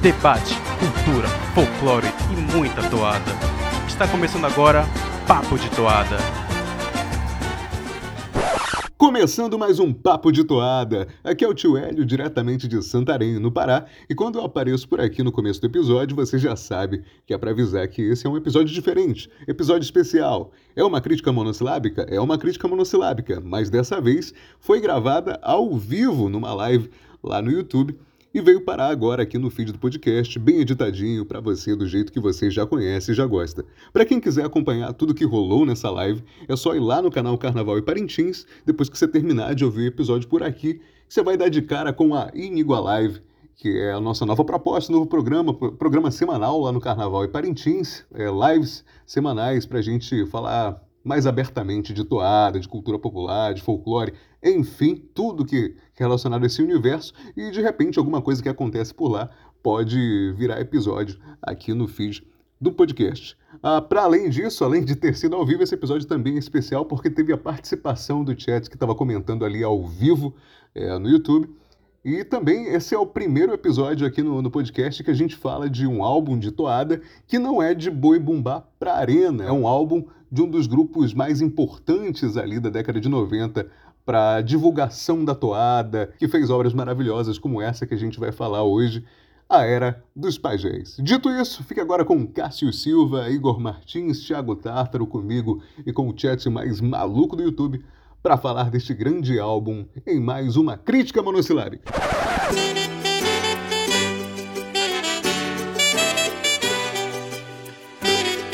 debate, cultura, folclore e muita toada. Está começando agora Papo de Toada. Começando mais um Papo de Toada. Aqui é o tio Hélio, diretamente de Santarém, no Pará. E quando eu apareço por aqui no começo do episódio, você já sabe que é para avisar que esse é um episódio diferente, episódio especial. É uma crítica monossilábica? É uma crítica monossilábica, mas dessa vez foi gravada ao vivo numa live lá no YouTube e veio parar agora aqui no feed do podcast, bem editadinho para você do jeito que você já conhece e já gosta. Para quem quiser acompanhar tudo que rolou nessa live, é só ir lá no canal Carnaval e Parintins, depois que você terminar de ouvir o episódio por aqui, você vai dar de cara com a Inigualive, que é a nossa nova proposta, novo programa, programa semanal lá no Carnaval e Parintins, é, lives semanais para a gente falar mais abertamente de toada, de cultura popular, de folclore, enfim, tudo que relacionado a esse universo e de repente alguma coisa que acontece por lá pode virar episódio aqui no feed do podcast. Ah, Para além disso, além de ter sido ao vivo, esse episódio também é especial porque teve a participação do chat que estava comentando ali ao vivo é, no YouTube. E também esse é o primeiro episódio aqui no, no, podcast que a gente fala de um álbum de toada que não é de boi bumbá para arena, é um álbum de um dos grupos mais importantes ali da década de 90 para divulgação da toada, que fez obras maravilhosas como essa que a gente vai falar hoje, a Era dos Pajés. Dito isso, fique agora com Cássio Silva, Igor Martins, Thiago Tártaro comigo e com o chat mais maluco do YouTube para falar deste grande álbum em mais uma crítica monossilábica.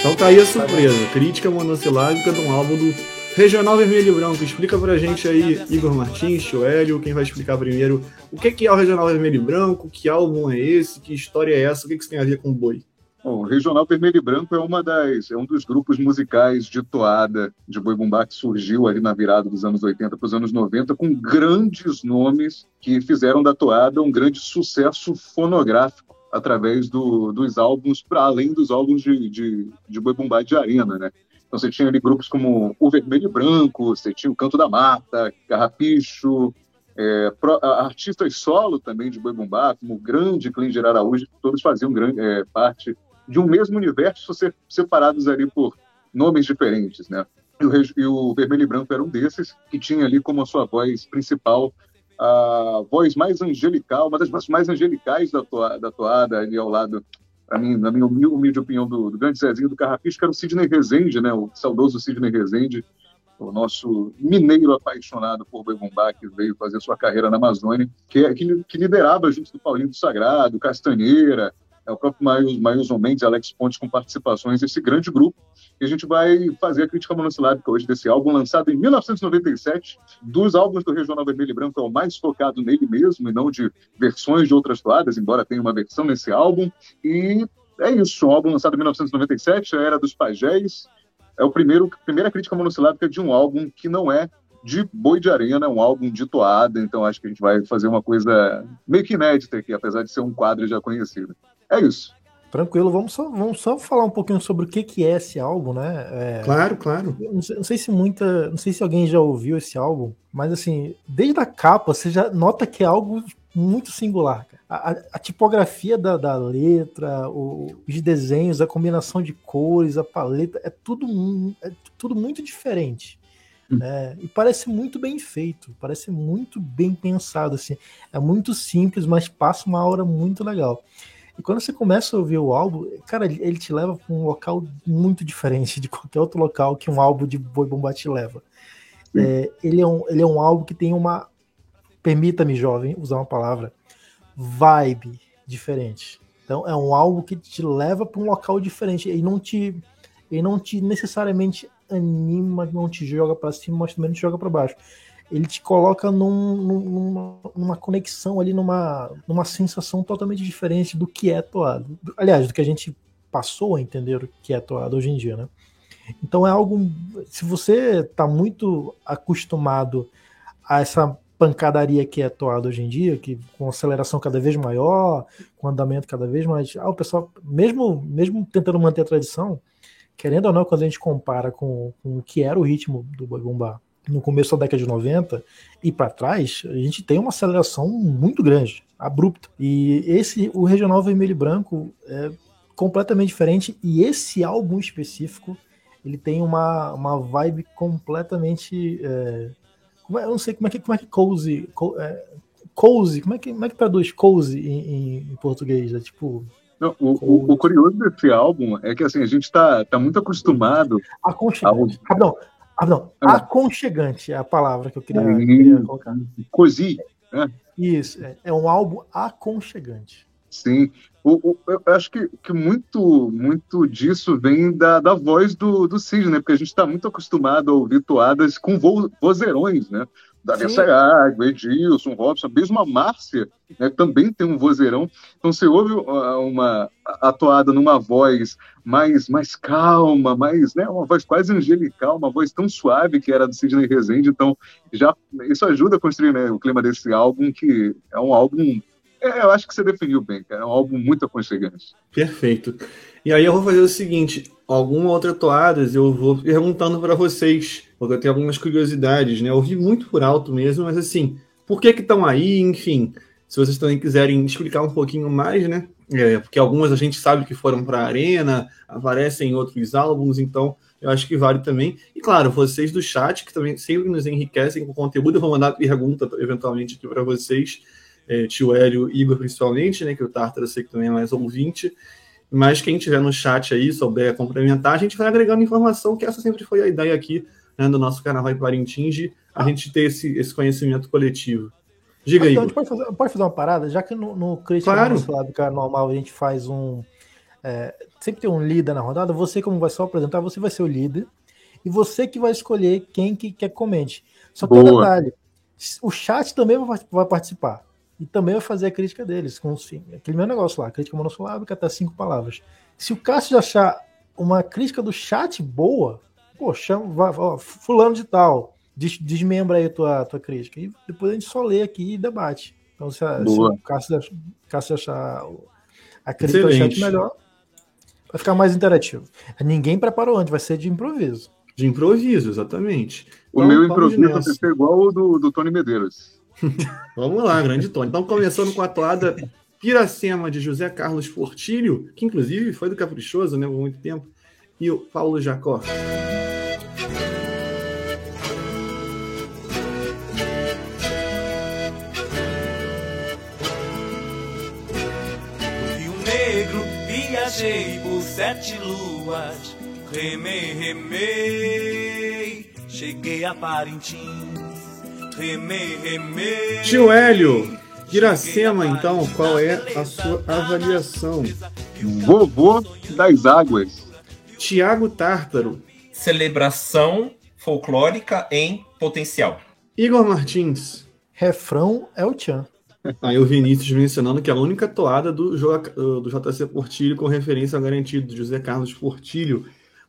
Então tá aí a surpresa, crítica monossilábica de um álbum do Regional Vermelho e Branco. Explica pra gente aí, Igor Martins, Joelho, quem vai explicar primeiro o que é o Regional Vermelho e Branco, que álbum é esse, que história é essa, o que isso tem a ver com o boi? Bom, o Regional Vermelho e Branco é uma das é um dos grupos musicais de toada de boi bumbá que surgiu ali na virada dos anos 80 para os anos 90 com grandes nomes que fizeram da toada um grande sucesso fonográfico através do, dos álbuns para além dos álbuns de, de, de boi bumbá de arena, né? Então você tinha ali grupos como o Vermelho e Branco, você tinha o Canto da Mata, Carrapicho, é, pro, artistas solo também de boi bumbá, como o grande Klinger Araújo, todos faziam grande, é, parte de um mesmo universo, separados ali por nomes diferentes, né? E o, e o, Vermelho e Branco era um desses, que tinha ali como a sua voz principal a voz mais angelical, uma das vozes mais angelicais da, toa, da toada, ali ao lado, para mim, na minha humilde, humilde opinião, do, do, grande Zezinho do Carrapicho, que era o Sidney Rezende, né? O saudoso Sidney Rezende, o nosso mineiro apaixonado por boi que veio fazer sua carreira na Amazônia, que, que, que liderava junto do Paulinho do Sagrado, Castanheira, é o próprio Mailson Mendes, Alex Pontes com participações desse grande grupo. E a gente vai fazer a crítica monossilábica hoje desse álbum, lançado em 1997. Dos álbuns do Regional Vermelho e Branco, é o mais focado nele mesmo, e não de versões de outras toadas, embora tenha uma versão nesse álbum. E é isso, um álbum lançado em 1997, a Era dos Pajés. É primeiro, primeira crítica monossilábica de um álbum que não é de Boi de Arena, é um álbum de toada, então acho que a gente vai fazer uma coisa meio que inédita aqui, apesar de ser um quadro já conhecido. É isso. Tranquilo, vamos só, vamos só falar um pouquinho sobre o que, que é esse álbum, né? É, claro, claro. Não sei, não sei, se muita. Não sei se alguém já ouviu esse álbum, mas assim, desde a capa você já nota que é algo muito singular. A, a, a, tipografia da, da letra, o, os desenhos, a combinação de cores, a paleta, é tudo, é tudo muito diferente. Hum. É, e parece muito bem feito, parece muito bem pensado. Assim. É muito simples, mas passa uma aura muito legal. E quando você começa a ouvir o álbum, cara, ele te leva para um local muito diferente de qualquer outro local que um álbum de Boi Bomba te leva. É, ele, é um, ele é um álbum que tem uma, permita-me, jovem, usar uma palavra, vibe diferente. Então é um álbum que te leva para um local diferente e não te, e não te necessariamente anima, não te joga para cima, mas também não te joga para baixo ele te coloca num, numa, numa, conexão ali, numa, numa sensação totalmente diferente do que é toado. Aliás, do que a gente passou a entender o que é toado hoje em dia, né? Então é algo. Se você está muito acostumado a essa pancadaria que é toado hoje em dia, que com aceleração cada vez maior, com andamento cada vez mais. Ah, o pessoal, mesmo, mesmo tentando manter a tradição, querendo ou não, quando a gente compara com, com o que era o ritmo do Boi Bumbá no começo da década de 90 e para trás, a gente tem uma aceleração muito grande, abrupta. E esse, o Regional Vermelho e Branco é completamente diferente. E esse álbum específico, ele tem uma, uma vibe completamente. É, é eu não sei como é que, como é que cozy. É, cozy, como é que, como é que traduz cozy em, em português? É tipo. Não, o, o, o, curioso desse álbum é que assim, a gente está tá muito acostumado. Aconchegante. Ao... Rapidão, rapidão. Ah. Aconchegante é a palavra que eu queria, queria colocar. Cozy. É. Isso, é, é um álbum aconchegante. Sim. O, eu acho que, que muito, muito disso vem da, da voz do, do Cid, né? Porque a gente está muito acostumado a ouvir toadas com vo, vozeirões, né? Davi Sayag, Edilson, Robson, mesmo a Márcia né, também tem um vozeirão. Então você ouve uma atuada numa voz mais, mais calma, mais, né, uma voz quase angelical, uma voz tão suave que era do Sidney Rezende. Então já isso ajuda a construir né, o clima desse álbum, que é um álbum é, eu acho que você definiu bem, cara. É um álbum muito aconchegante. Perfeito. E aí eu vou fazer o seguinte: alguma outra toadas eu vou perguntando para vocês, porque eu tenho algumas curiosidades, né? Eu ouvi muito por alto mesmo, mas assim, por que que estão aí? Enfim, se vocês também quiserem explicar um pouquinho mais, né? É, porque algumas a gente sabe que foram para a Arena, aparecem em outros álbuns, então eu acho que vale também. E claro, vocês do chat, que também sempre nos enriquecem com conteúdo, eu vou mandar pergunta eventualmente aqui para vocês é, tio Hélio Igor principalmente, né, que o Tartar eu sei que também é mais ouvinte, mas quem tiver no chat aí, souber complementar, a gente vai agregando informação, que essa sempre foi a ideia aqui né, do nosso Carnaval em Parintins, a gente ter esse, esse conhecimento coletivo. Diga aí. Então, pode fazer, pode fazer uma parada, já que no, no Crítica claro. Slávica normal a gente faz um. É, sempre tem um líder na rodada, você, como vai só apresentar, você vai ser o líder, e você que vai escolher quem que quer comente. Só que um detalhe: o chat também vai participar e também vai fazer a crítica deles, com os, aquele meu negócio lá, crítica monossilábica até cinco palavras. Se o Cássio achar uma crítica do chat boa, pô, chama, vai, ó, fulano de tal, des, desmembra aí a tua, tua crítica. E depois a gente só lê aqui e debate. Então, se, a, se o Cássio, Cássio achar a crítica Excelente. do chat melhor, vai ficar mais interativo. Ninguém preparou antes, vai ser de improviso. De improviso, exatamente. O então, meu improviso vai ser igual o do, do Tony Medeiros. Vamos lá, grande Tony. Então, começando com a toada Piracema de José Carlos Portilho, que inclusive foi do Caprichoso, né, por muito tempo, e o Paulo Jacó. Viajei por sete luas, remei, remei, cheguei a Parintins. Tio Hélio, Iracema, então, qual é a sua avaliação? Vovô das Águas. Tiago Tártaro. Celebração folclórica em potencial. Igor Martins. Refrão é o Tchan. Aí o Vinícius mencionando que é a única toada do, do JC Portilho com referência ao garantido, José Carlos Portilho.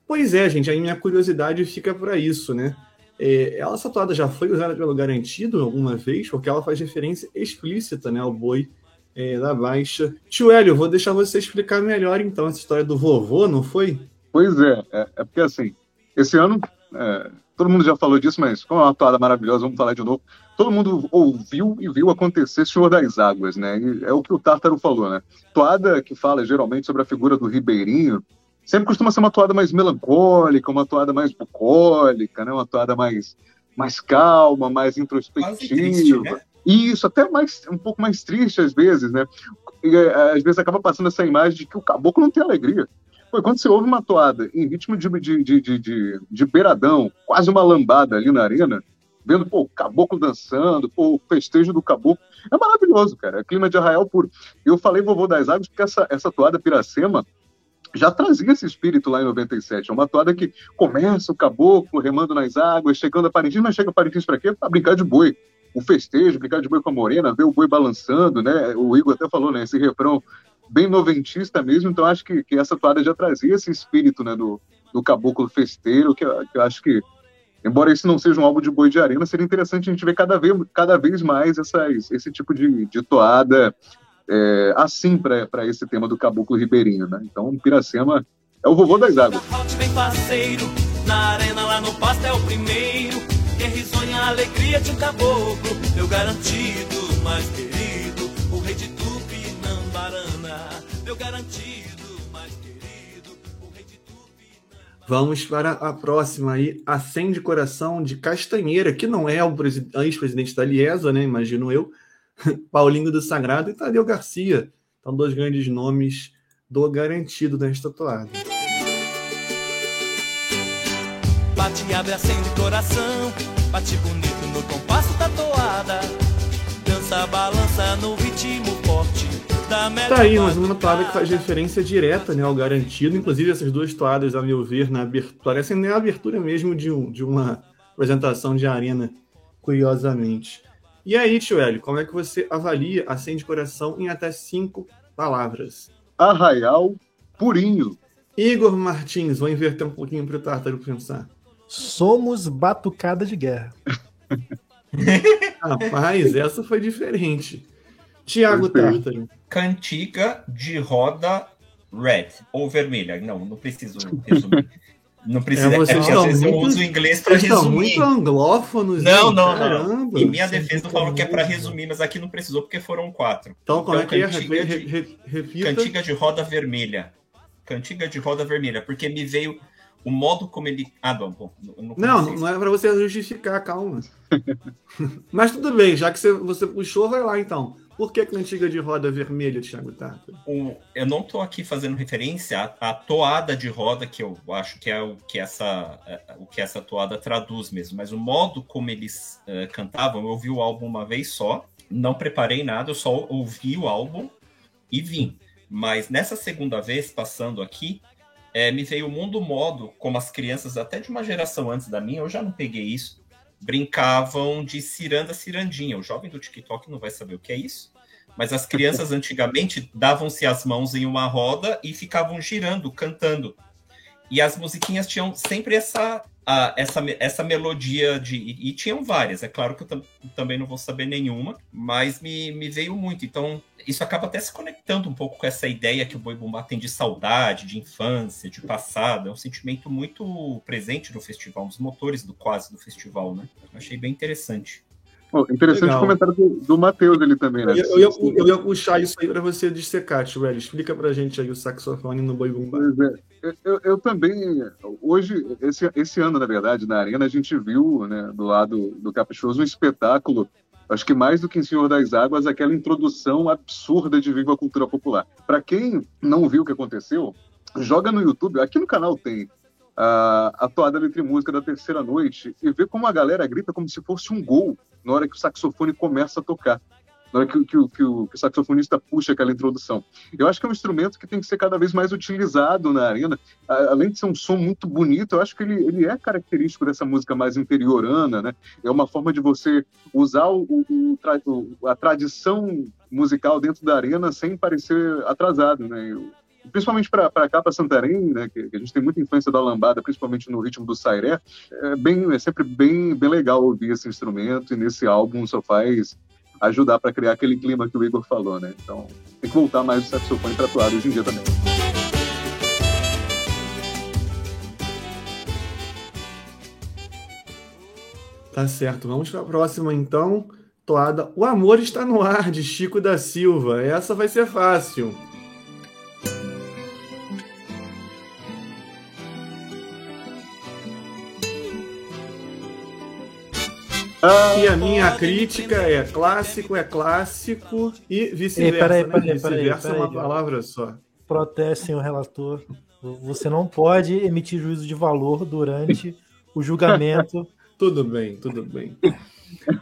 Pois é, gente, aí minha curiosidade fica para isso, né? É, essa toada já foi usada pelo Garantido alguma vez, porque ela faz referência explícita né, ao boi é, da Baixa. Tio Hélio, vou deixar você explicar melhor então essa história do vovô, não foi? Pois é, é, é porque assim, esse ano, é, todo mundo já falou disso, mas como é uma toada maravilhosa, vamos falar de novo. Todo mundo ouviu e viu acontecer Senhor das Águas, né? E é o que o Tártaro falou, né? Toada que fala geralmente sobre a figura do Ribeirinho, sempre costuma ser uma toada mais melancólica, uma toada mais bucólica, né? uma toada mais, mais calma, mais introspectiva. Triste, né? Isso, até mais, um pouco mais triste às vezes, né? E, é, às vezes acaba passando essa imagem de que o caboclo não tem alegria. Pô, quando você ouve uma toada em ritmo de, de, de, de, de, de beiradão, quase uma lambada ali na arena, vendo pô, o caboclo dançando, pô, o festejo do caboclo, é maravilhoso, cara. É clima de arraial puro. Eu falei vovô das águas porque essa, essa toada Piracema, já trazia esse espírito lá em 97. É uma toada que começa o caboclo remando nas águas, chegando a Parintins, mas chega a Parintins para quê? Para brincar de boi. O festejo, brincar de boi com a morena, ver o boi balançando, né? O Igor até falou, né? Esse refrão bem noventista mesmo, então acho que, que essa toada já trazia esse espírito, né? Do, do caboclo festeiro, que, que eu acho que, embora esse não seja um álbum de boi de arena, seria interessante a gente ver cada vez, cada vez mais essas, esse tipo de, de toada é, assim para esse tema do caboclo ribeirinho, né? Então, Piracema é o vovô das águas. na arena lá no pasto é o primeiro. Risonha a alegria de um caboclo, meu garantido, mais querido, o rei de Tupinambarana, meu garantido, mais querido, o rei de Tupinambarana. Vamos para a próxima aí, Acende Coração de Castanheira, que não é o presi- ex-presidente da Liesa, né? Imagino eu. Paulinho do Sagrado e Tadeu Garcia. São dois grandes nomes do garantido nesta toada. Bate, abre, acende coração. Bate bonito no compasso da toada. Dança, balança no ritmo forte da melhor Tá aí, mais uma toada que faz referência direta né, ao garantido. Inclusive, essas duas toadas, a meu ver, na abertura, parecem nem a abertura mesmo de, um- de uma apresentação de arena, curiosamente. E aí, tio Hélio, como é que você avalia Acende Coração em até cinco palavras? Arraial Purinho. Igor Martins, vou inverter um pouquinho para o Tártaro pensar. Somos batucada de guerra. Rapaz, essa foi diferente. Tiago. Tártaro. Cantiga de roda red ou vermelha. Não, não preciso resumir. Não precisa. É, É, vocês às vezes eu muito- uso o inglês para Vocês estão resumir. muito anglófonos. Não, não, não. Caramba. Em minha é defesa, eu muito falo que é para resumir, mas aqui não precisou porque foram quatro. Então, como é Então, que é? cantiga Re- de- re- Repita. Cantiga de roda vermelha. Cantiga de roda vermelha, porque me veio o modo como ele. Ah, bom, bom não Não, não é pra você justificar, calma. Mas tudo bem, já que você, você puxou, vai lá então. Por que cantiga de roda vermelha, Thiago Tártaro? o- eu não estou aqui fazendo referência à, à toada de roda, que eu acho que é o que essa, é, o que essa toada traduz mesmo, mas o modo como eles eh, cantavam, eu ouvi o álbum uma vez só, não preparei nada, eu só ouvi o álbum e vim. Mas nessa segunda vez, passando aqui, eh, me veio o mundo modo, como as crianças, até de uma geração antes da minha, eu já não peguei isso, brincavam de ciranda cirandinha. O jovem do TikTok não vai saber o que é isso. Mas as crianças antigamente davam-se as mãos em uma roda e ficavam girando, cantando. E as musiquinhas tinham sempre essa, a- essa, essa melodia de. E, e tinham várias, é claro que eu tam- também não vou saber nenhuma, mas me, me veio muito. Então, isso acaba até se conectando um pouco com essa ideia que o Boi Bumbá tem de saudade, de infância, de passado. É um sentimento muito presente no festival, um dos motores do quase do festival, né? Eu achei bem interessante. Pô, interessante Legal. o comentário do, do Matheus ali também, né? Eu, eu ia, eu ia puxar isso aí pra você dissecar, Tio Hélio. Explica pra gente aí o saxofone no Boi Bumbá. Pois é. Eu, eu- eu também, hoje, esse, esse ano, na verdade, na Arena, a gente viu, né, do lado do Caprichoso, um espetáculo, acho que mais do que em Senhor das Águas, aquela introdução absurda de Viva a Cultura Popular. Para quem não viu o que aconteceu, joga no YouTube, aqui no canal tem a, a toada Letra e Música da terceira noite e vê como a galera grita como se fosse um gol na hora que o saxofone começa a tocar. Na hora que, que que que o saxofonista puxa aquela introdução. Eu acho que é um instrumento que tem que ser cada vez mais utilizado na arena. Além de ser um som muito bonito, eu acho que ele, ele é característico dessa música mais interiorana, né? É uma forma de você usar o, o- a tradição musical dentro da arena sem parecer atrasado, né? Eu- principalmente para cá, para Santarém, né? Que, que a gente tem muita influência da lambada, principalmente no ritmo do sairé. É, bem, é sempre bem, bem legal ouvir esse instrumento e nesse álbum só faz ajudar para criar aquele clima que o Igor falou, né? Então tem que voltar mais o saxofone para atuar hoje em dia também. Tá certo, vamos pra próxima então. Toada O Amor Está no Ar, de Chico da Silva. Essa vai ser fácil. E a minha crítica é clássico, é clássico e vice-versa. peraí, né? peraí, peraí, Vice-versa é uma palavra só. Protestem o relator. Você não pode emitir juízo de valor durante o julgamento. Tudo bem, tudo bem.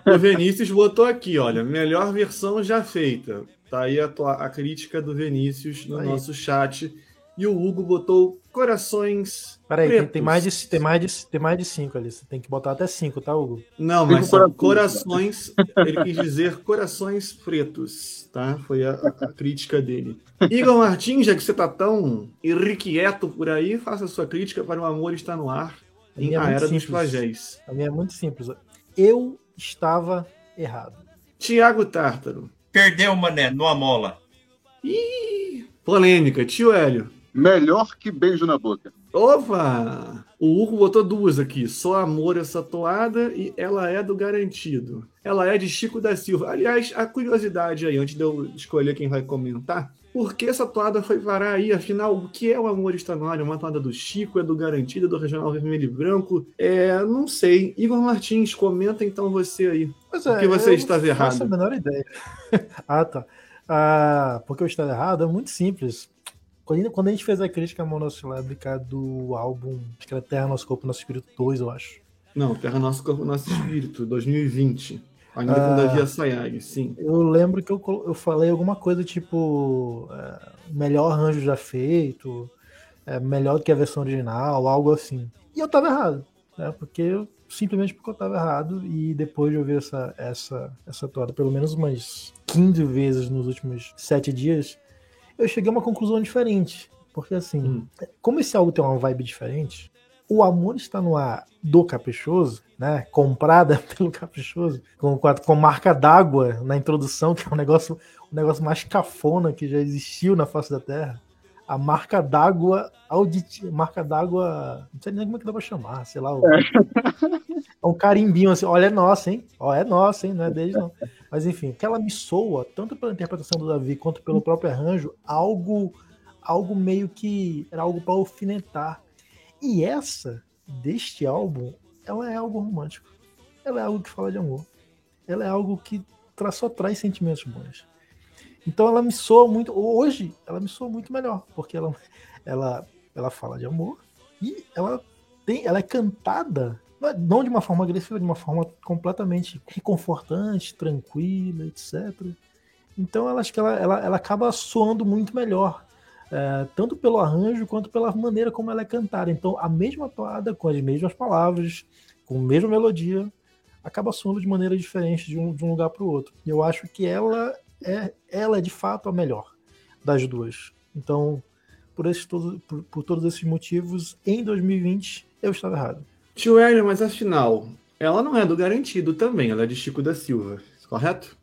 O Vinícius botou aqui, olha, melhor versão já feita. Tá aí a, tua- a crítica do Vinícius no Aí. nosso chat. E o Hugo botou corações. Peraí, tem, pretos. tem mais de, tem, mais de, tem mais de cinco ali. Você tem que botar até cinco, tá, Hugo? Não, mas são corações. corações. Ele quis dizer corações pretos, tá? Foi a, a crítica dele. Igor Martins, já que você tá tão irrequieto por aí, faça a sua crítica para o amor está no ar A em é A muito Era dos simples. Flagéis. A minha é muito simples. Eu estava errado. Tiago Tártaro. Perdeu, mané, no Amola. Ih, polêmica. Tio Hélio. Melhor que beijo na boca. Opa! O Hugo botou duas aqui. Só amor essa toada e ela é do garantido. Ela é de Chico da Silva. Aliás, a curiosidade aí, antes de eu escolher quem vai comentar, por que essa toada foi parar aí? Afinal, o que é o Amor Está no Ar? É uma toada do Chico, é do Garantido, é do Regional Vermelho e Branco? É, não sei. Igor Martins, comenta então você aí. Pois Por que você eu estava não faço errado? a menor ideia. ah, tá. Ah, porque eu estava errado é muito simples. Quando a gente fez a crítica monossilábica do álbum, acho que era Terra, Nosso Corpo, Nosso Espírito 2, eu acho. Não, Terra Nosso Corpo, Nosso Espírito, 2020. Ainda com Ah. Davi Assayag, sim. Eu lembro que eu, eu falei alguma coisa tipo é, melhor arranjo já feito, é, melhor do que a versão original, algo assim. E eu tava errado, né? Porque eu, simplesmente porque eu tava errado e depois de ouvir essa essa essa toada pelo menos umas 15 vezes nos últimos sete dias, eu cheguei a uma conclusão diferente. Porque assim, Hum. como esse álbum tem uma vibe diferente, o amor está no ar do Caprichoso, né? Comprada pelo Caprichoso, com, com, marca d'água na introdução, que é um negócio, o negócio mais cafona que já existiu na face da Terra. A marca d'água auditiva, marca d'água, não sei nem como é que dá pra chamar, sei lá. o- É um carimbinho assim, olha, é nossa, hein? Ó, é nossa, hein? Não é deles, não. Mas enfim, que ela me soa, tanto pela interpretação do Davi quanto pelo próprio arranjo, algo, algo meio que era algo para alfinetar. E essa, deste álbum, ela é algo romântico. Ela é algo que fala de amor. Ela é algo que tra- só traz sentimentos bons. Então ela me soa muito. Hoje, ela me soa muito melhor, porque ela, ela, ela fala de amor e ela tem, ela é cantada não de uma forma agressiva, de uma forma completamente reconfortante, tranquila, etc. Então ela acho que ela, ela, ela acaba soando muito melhor, é, tanto pelo arranjo quanto pela maneira como ela é cantada. Então a mesma toada, com as mesmas palavras, com a mesma melodia, acaba soando de maneira diferente de um, de um lugar para o outro. E eu acho que ela é, ela é de fato a melhor das duas. Então, por, esses, por, por todos esses motivos, em 2020 eu estava errado. Tio Hélio, mas afinal, ela não é do garantido também, ela é de Chico da Silva, correto?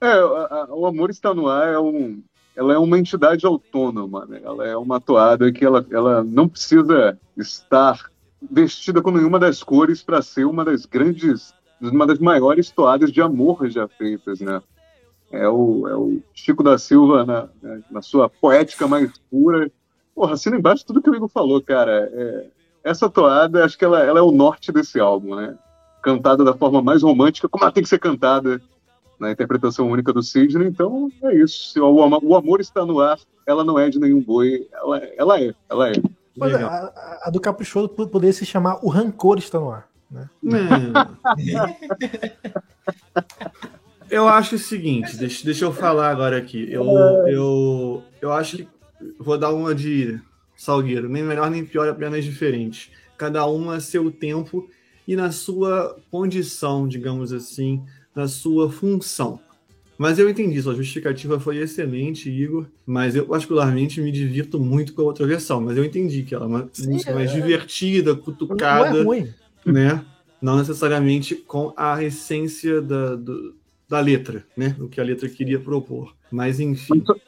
É, a- a- o Amor Está no Ar é um, ela é uma entidade autônoma, né? Ela é uma toada que ela, ela não precisa estar vestida com nenhuma das cores para ser uma das grandes, uma das maiores toadas de amor já feitas, né? É o, é o Chico da Silva na, na sua poética mais pura. Porra, assina embaixo tudo que o Igor falou, cara. É, essa toada, acho que ela, ela é o norte desse álbum, né? Cantada da forma mais romântica, como ela tem que ser cantada na interpretação única do Sidney. Então é isso. Se o, o amor está no ar, ela não é de nenhum boi. Ela, ela é, ela é. Mas a, a- a do Caprichoso po- poderia se chamar O Rancor está no ar. Né? É. Eu acho o seguinte, deixa, deixa eu falar agora aqui. Eu, eu, eu acho que vou dar uma de Salgueiro, nem melhor nem pior, apenas diferente. Cada uma a seu tempo e na sua condição, digamos assim, na sua função. Mas eu entendi, sua justificativa foi excelente, Igor. Mas eu, particularmente, me divirto muito com a outra versão. Mas eu entendi que ela é uma Sim, música mais é. divertida, Não cutucada é ruim. né? Não necessariamente com a essência da, do- da letra, né? O que a letra queria propor. Mas enfim. Mas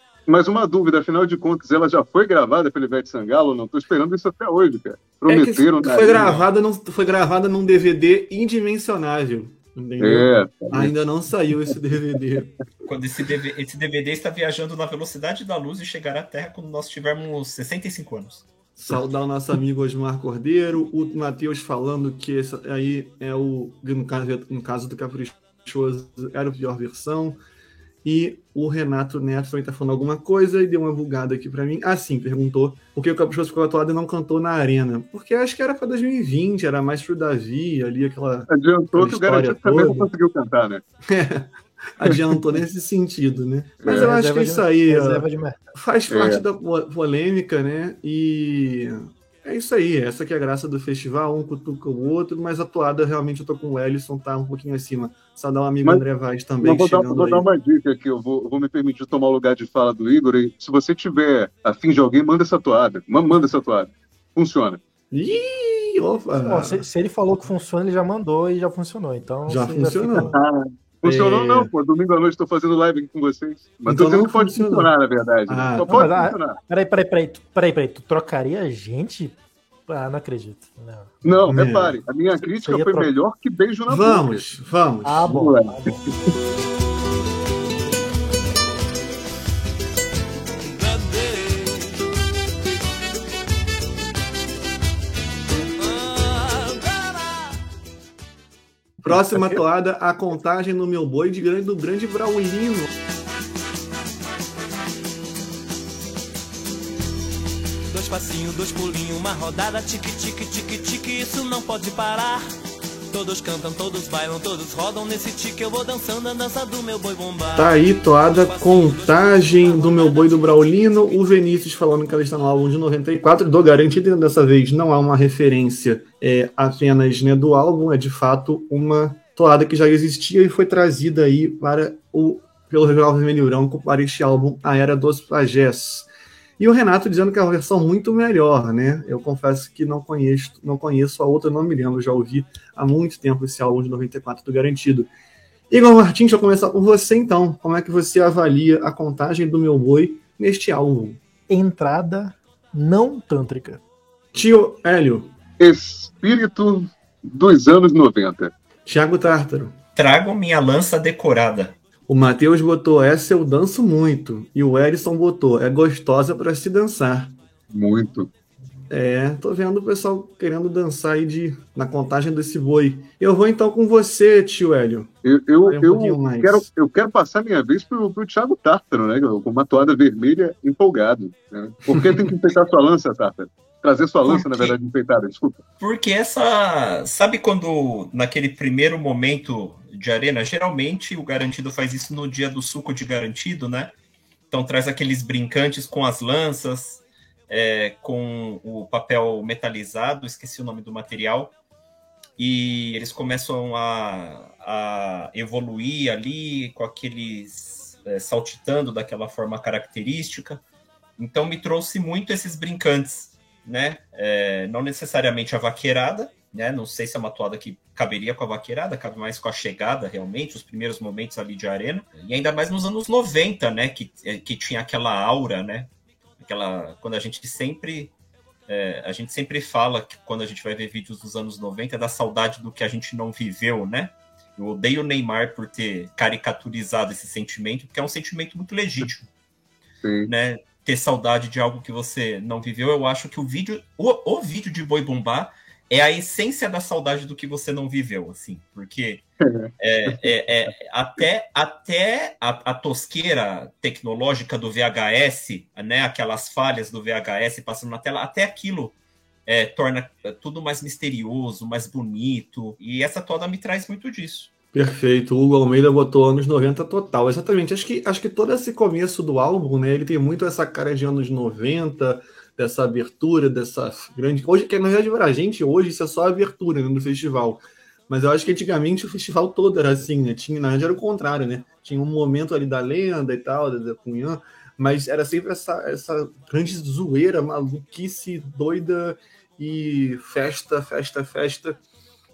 uma dúvida, afinal de contas, ela já foi gravada pela Ivete Sangalo? Não estou esperando isso até hoje, cara. É Prometeram. que na foi gravada, não, foi gravada num DVD indimensionável. Entendeu? É, Ainda não saiu esse DVD. Quando esse, DV esse DVD está viajando na velocidade da luz e chegará à Terra quando nós tivermos 65 anos. Saudar o nosso amigo Osmar Cordeiro, o Matheus falando que esse aí é o. No caso, no caso do Caprichoso, era a pior versão. E o Renato Neto também tá falando alguma coisa e deu uma bugada aqui pra mim. Ah, sim, perguntou por que o Caprichoso ficou atuado e não cantou na arena. Porque acho que era pra 2020, era mais pro Davi, ali aquela. adiantou que o Aquela Garantido história também não conseguiu cantar, né? Adiantou nesse sentido, né? Mas É, eu acho que Reserva isso aí ó, faz É. parte da po- polêmica, né? E é isso aí. Essa que é a graça do festival, um cutuca o outro, mas a toada realmente eu tô com o Ellison, tá um pouquinho acima. Só dar um amigo Mas- André Vaz também Mas vou, dar, chegando vou dar uma dica aqui, eu vou, vou me permitir tomar o lugar de fala do Igor. E se você tiver afim de alguém, manda essa toada. Ma- Manda essa toada. Funciona. Ih, opa! Bom, se, se ele falou que funciona, ele já mandou e já funcionou. Então Já funcionou. fica- Funcionou É. não, pô. Domingo à noite estou fazendo live aqui com vocês. Mas Então tô dizendo não que pode funcionou. funcionar, na verdade. né? Ah, Só tá. pode Mas, ah, funcionar. Peraí, peraí, peraí. tu- Peraí, peraí. Tu trocaria a gente Ah, não acredito. Não. Não, É. repare, a minha crítica foi melhor que beijo na boca. Vamos, vamos. Ah, bom. Próxima toada, a contagem no meu boi de grande, do grande Braulino. Dois passinhos, dois pulinhos, uma rodada, tique, tique, tique, tique, isso não pode parar. Todos cantam, todos bailam, todos rodam nesse tique, eu vou dançando a dança do meu boi bombar. Tá aí, toada, contagem do meu boi do Braulino. O Vinícius falando que ela está no álbum de 94. Dou garantido dessa vez não há uma referência é, apenas né, do álbum, é de fato uma toada que já existia e foi trazida aí para o pelo Regional Vermelho Branco para este álbum A Era dos Pajés. E o Renato dizendo que é uma versão muito melhor, né? Eu confesso que não conheço, não conheço a outra, não me lembro, já ouvi há muito tempo esse álbum de 94 do Garantido. Igor Martins, deixa eu começar por você então. Como é que você avalia a contagem do meu boi neste álbum? Entrada não tântrica. Tio Hélio, Espírito dos anos 90. Thiago Tártaro. Trago minha lança decorada. O Matheus botou essa eu danço muito. E o Erison botou é gostosa para se dançar. Muito. É, tô vendo o pessoal querendo dançar aí de, na contagem desse boi. Eu vou então com você, tio Hélio. Eu, eu, um eu quero, eu quero passar minha vez pro, pro Thiago Tártaro, né? Com uma toada vermelha empolgado. Né? Por que tem que enfeitar sua lança, Tártaro? Trazer sua lança, na verdade, enfeitada, desculpa. Porque essa. Sabe quando, naquele primeiro momento de arena, geralmente o garantido faz isso no dia do suco de garantido, né? Então traz aqueles brincantes com as lanças, é, com o papel metalizado, esqueci o nome do material, e eles começam a, a evoluir ali com aqueles é, saltitando daquela forma característica. Então me trouxe muito esses brincantes, né? É, não necessariamente a vaqueirada, né? Não sei se é uma toada que caberia com a vaqueirada, cabe mais com a chegada, realmente, os primeiros momentos ali de arena. E ainda mais nos anos 90, né? Que, é, que tinha aquela aura, né? Aquela. Quando a gente sempre. é, a gente sempre fala que quando a gente vai ver vídeos dos anos 90 é da saudade do que a gente não viveu, né? Eu odeio o Neymar por ter caricaturizado esse sentimento, porque é um sentimento muito legítimo Sim. né, ter saudade de algo que você não viveu, eu acho que o vídeo, o, o vídeo de Boi Bombar é a essência da saudade do que você não viveu, assim, porque é, é- é- até, até a, a tosqueira tecnológica do VHS, né, aquelas falhas do VHS passando na tela, até aquilo é, torna tudo mais misterioso, mais bonito, e essa toda me traz muito disso. Perfeito. O Hugo Almeida botou anos 90 total. Exatamente. Acho que, acho que todo esse começo do álbum, né? Ele tem muito essa cara de anos 90, dessa abertura, dessa grande. Hoje, que na verdade, pra gente, hoje, isso é só a abertura né, do festival. Mas eu acho que antigamente o festival todo era assim, né? Tinha, na verdade, era o contrário, né? Tinha um momento ali da lenda e tal, da, da Cunhã, mas era sempre essa, essa grande zoeira, maluquice, doida e festa, festa, festa.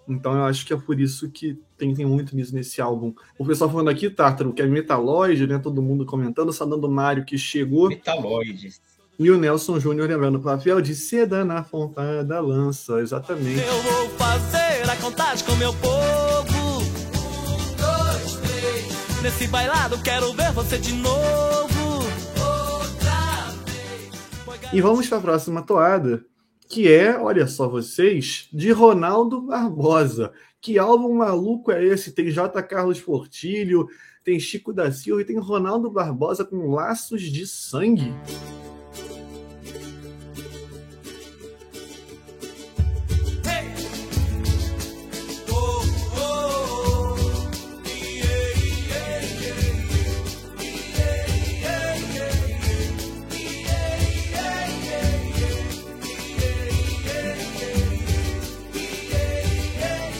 Então eu acho que é por isso que tem, tem muito nisso nesse álbum. O pessoal falando aqui, Tártaro, que é Metaloid, né? Todo mundo comentando, Sadando Mário que chegou. Metaloides. E o Nelson Júnior lembrando o papel de seda na ponta da lança, exatamente. Eu vou fazer a contagem com meu povo. Um, dois, três. Nesse bailado quero ver você de novo. Outra vez. E vamos para a próxima toada, que é, olha só vocês, de Ronaldo Barbosa. Que álbum maluco é esse? Tem J. Carlos Portilho, tem Chico da Silva e tem Ronaldo Barbosa com laços de sangue.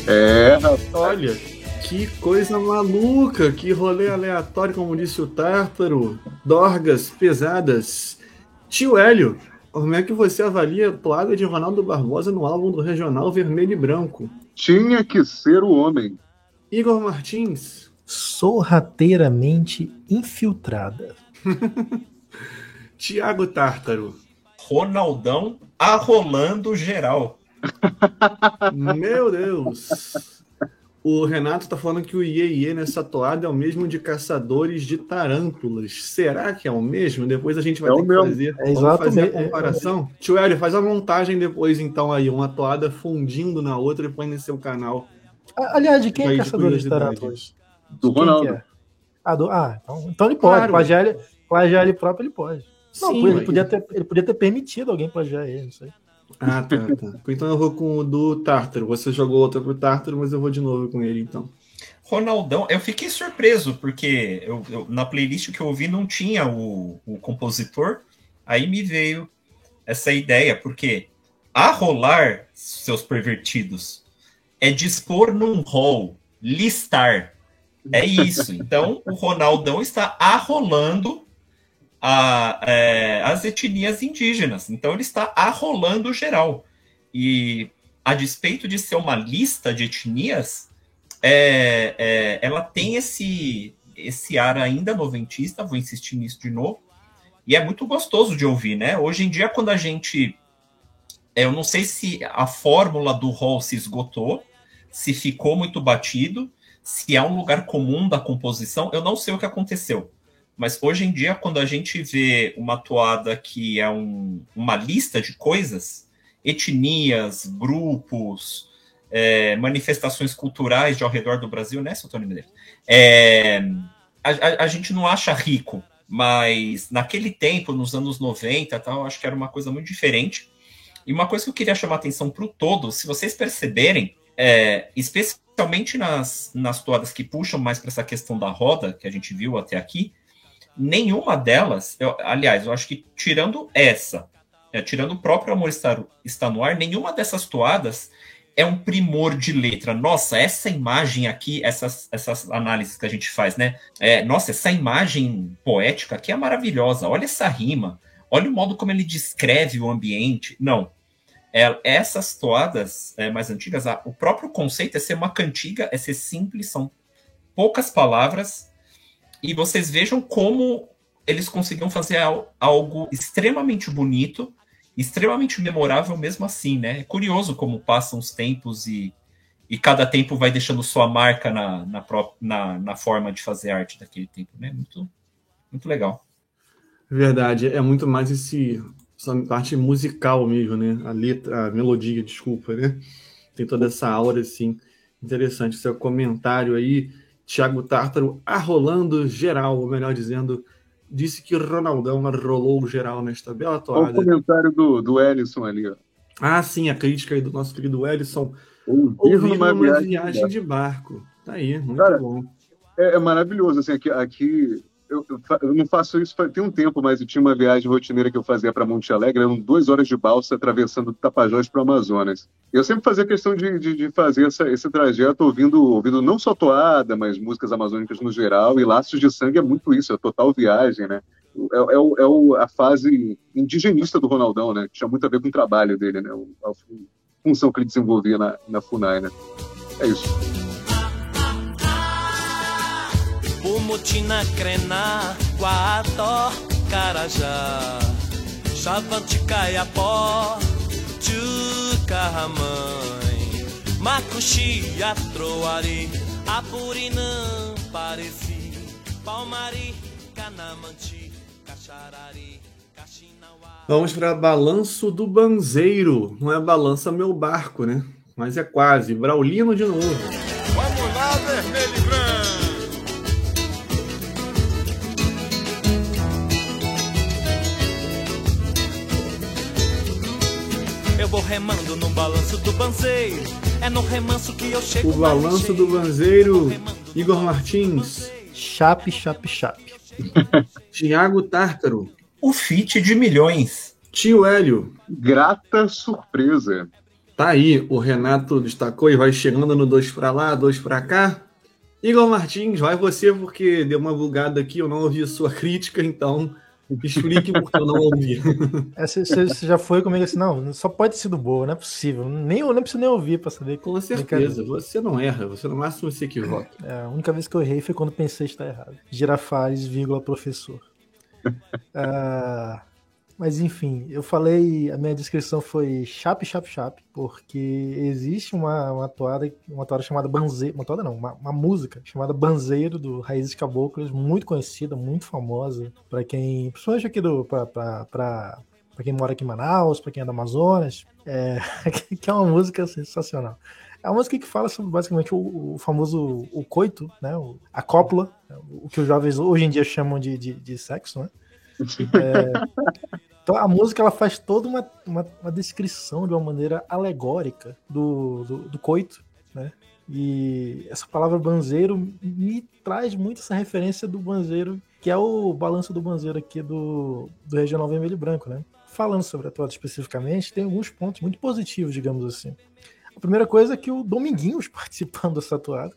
É, rapaz. Olha, que coisa maluca, que rolê aleatório, como disse o Tártaro. Dorgas pesadas. Tio Hélio, como é que você avalia a toada de Ronaldo Barbosa no álbum do Regional Vermelho e Branco? tinha que ser o homem. Igor Martins, Sorrateiramente infiltrada. Tiago Tártaro. Ronaldão arrolando geral. Meu Deus! O Renato tá falando que o Iê nessa toada é o mesmo de caçadores de tarântulas. Será que é o mesmo? Depois a gente vai É ter que mesmo. fazer, É vamos fazer a é- comparação. Tio Hélio, faz a montagem depois então aí, uma toada fundindo na outra e põe no seu canal. Ah, Aliás, de quem é de Caçadores de. Tarântulas? Do Ronaldo. é? Ah, do- ah, então, então ele pode. Claro. Plagiar, ele, plagiar ele próprio, ele pode. Não, Sim, ele, mas- podia ter, ele podia ter permitido alguém plagiar ele, não sei. Ah, tá, tá. Então eu vou com o do Tártaro. Você jogou outra pro Tártaro, mas eu vou de novo com ele então. Ronaldão, eu fiquei surpreso, porque eu, eu- na playlist que eu ouvi não tinha o, o compositor, aí me veio essa ideia, porque arrolar, seus pervertidos, é dispor num rol, listar. É isso. Então, o Ronaldão está arrolando a- é, as etnias indígenas. Então, ele está arrolando geral. E, a despeito de ser uma lista de etnias, é, é, ela tem esse, esse ar ainda noventista, vou insistir nisso de novo, e é muito gostoso de ouvir, né? Hoje em dia, quando a gente. é, Eu não sei se a fórmula do rol se esgotou, se ficou muito batido, se é um lugar comum da composição, eu não sei o que aconteceu. Mas hoje em dia, quando a gente vê uma toada que é um- uma lista de coisas, etnias, grupos, é, manifestações culturais de ao redor do Brasil, né, seu Tony Medeiros? É, a, a- a gente não acha rico, mas naquele tempo, nos anos 90, tal, acho que era uma coisa muito diferente. E uma coisa que eu queria chamar a atenção para o todo, se vocês perceberem, é, especialmente nas, nas toadas que puxam mais para essa questão da roda, que a gente viu até aqui, nenhuma delas, eu- aliás, eu acho que tirando essa, é, tirando o próprio Amor está, está no ar, nenhuma dessas toadas é um primor de letra. Nossa, essa imagem aqui, essas, essas análises que a gente faz, né? É, nossa, essa imagem poética aqui é maravilhosa. Olha essa rima. Olha o modo como ele descreve o ambiente. Não. É, essas toadas é, mais antigas, o próprio conceito é ser uma cantiga, é ser simples, são poucas palavras. E vocês vejam como eles conseguiam fazer al- algo extremamente bonito, extremamente memorável mesmo assim, né? É curioso como passam os tempos e, e cada tempo vai deixando sua marca na, na, na, na forma de fazer arte daquele tempo, né? Muito, muito legal. Verdade, é muito mais esse essa parte musical mesmo, né? A letra, a melodia, desculpa, né? Tem toda essa aura assim interessante. Seu comentário aí, Thiago Tártaro arrolando geral, ou melhor dizendo, disse que Ronaldão arrolou geral nesta bela Olha o toada. comentário do, do Ellison ali, ó. Ah, sim, a crítica aí do nosso querido Ellison. Ouvir numa viagem. viagem de barco. Tá aí, muito Cara, bom. É, é maravilhoso, assim, aqui, aqui eu, eu não faço isso tem um tempo, mas eu tinha uma viagem rotineira que eu fazia para Monte Alegre, eram duas horas de balsa atravessando Tapajós para o Amazonas. Eu sempre fazia questão de, de, de fazer essa, esse trajeto ouvindo, ouvindo não só toada, mas músicas amazônicas no geral, e Laços de Sangue é muito isso, é total viagem, né? É, é, é a fase indigenista do Ronaldão, né? Tinha muito a ver com o trabalho dele, né? A, fu- função que ele desenvolvia na, na FUNAI, né? É isso. Umutina, Crena, Guató, Carajá, Chavante, Caiapó, Tchucarramãe, Macuxi, Atroari, Apurinã, Pareci, Palmari, Canamanti, Caxarari, Caxinauá. Vamos para Balanço do Banzeiro. Não é Balança Meu Barco, né? Mas é quase. Braulino de novo. Balanço do banzeiro. É no remanso que eu chego. O Balanço do Banzeiro, Igor Martins, Chape, chape, chape. Tiago Tártaro, O fit de milhões. Tio Hélio. Grata surpresa. Tá aí, o Renato destacou e vai chegando no dois pra lá, dois pra cá. Igor Martins, vai você, porque deu uma bugada aqui, eu não ouvi a sua crítica, então explique porque eu não ouvi. É, Você você já foi comigo assim, não, só pode ter sido boa, não é possível. Nem, eu nem preciso nem ouvir pra saber. Com certeza, você não erra, você no máximo se equivoca. É, a única vez que eu errei foi quando pensei estar errado. Girafales, vírgula, professor. Ah, Mas enfim, eu falei, a minha descrição foi chap, chap, chap, porque existe uma, uma toada, uma toada chamada Banzeiro, uma toada não, uma, uma música chamada Banzeiro do Raízes Caboclas, muito conhecida, muito famosa, para quem, principalmente aqui do, pra, pra, pra, pra quem mora aqui em Manaus, para quem é do Amazonas, é, que é uma música sensacional. É uma música que fala sobre basicamente o, o famoso o coito, né? A cópula, o que os jovens hoje em dia chamam de, de, de sexo, né? É, então a música ela faz toda uma, uma, uma, descrição de uma maneira alegórica do, do, do, coito, né? E essa palavra banzeiro me traz muito essa referência do banzeiro, que é o balanço do banzeiro aqui do, do Regional Vermelho e Branco, né? Falando sobre a toada especificamente, tem alguns pontos muito positivos, digamos assim. A primeira coisa é que o Dominguinhos participando dessa toada,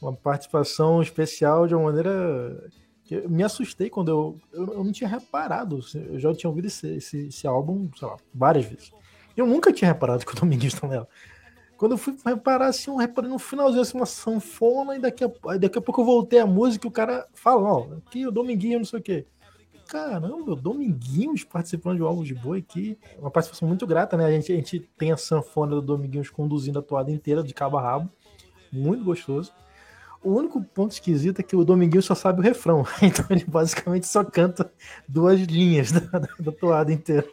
uma participação especial de uma maneira eu me assustei quando eu, eu, eu, não tinha reparado. Eu já tinha ouvido esse, esse, esse, álbum, sei lá, várias vezes. Eu nunca tinha reparado que o Dominguinhos tá nela. Quando eu fui reparar, assim, eu reparei no finalzinho, assim, uma sanfona, e daqui a, daqui a pouco eu voltei a música e o cara fala, ó, aqui o Dominguinho, não sei o quê. Caramba, o Dominguinhos participando de um álbum de boi aqui. Uma participação muito grata, né? A gente, a gente tem a sanfona do Dominguinhos conduzindo a toada inteira de cabo a rabo. Muito gostoso. O único ponto esquisito é que o Dominguinho só sabe o refrão. Então ele basicamente só canta duas linhas da, da toada inteira.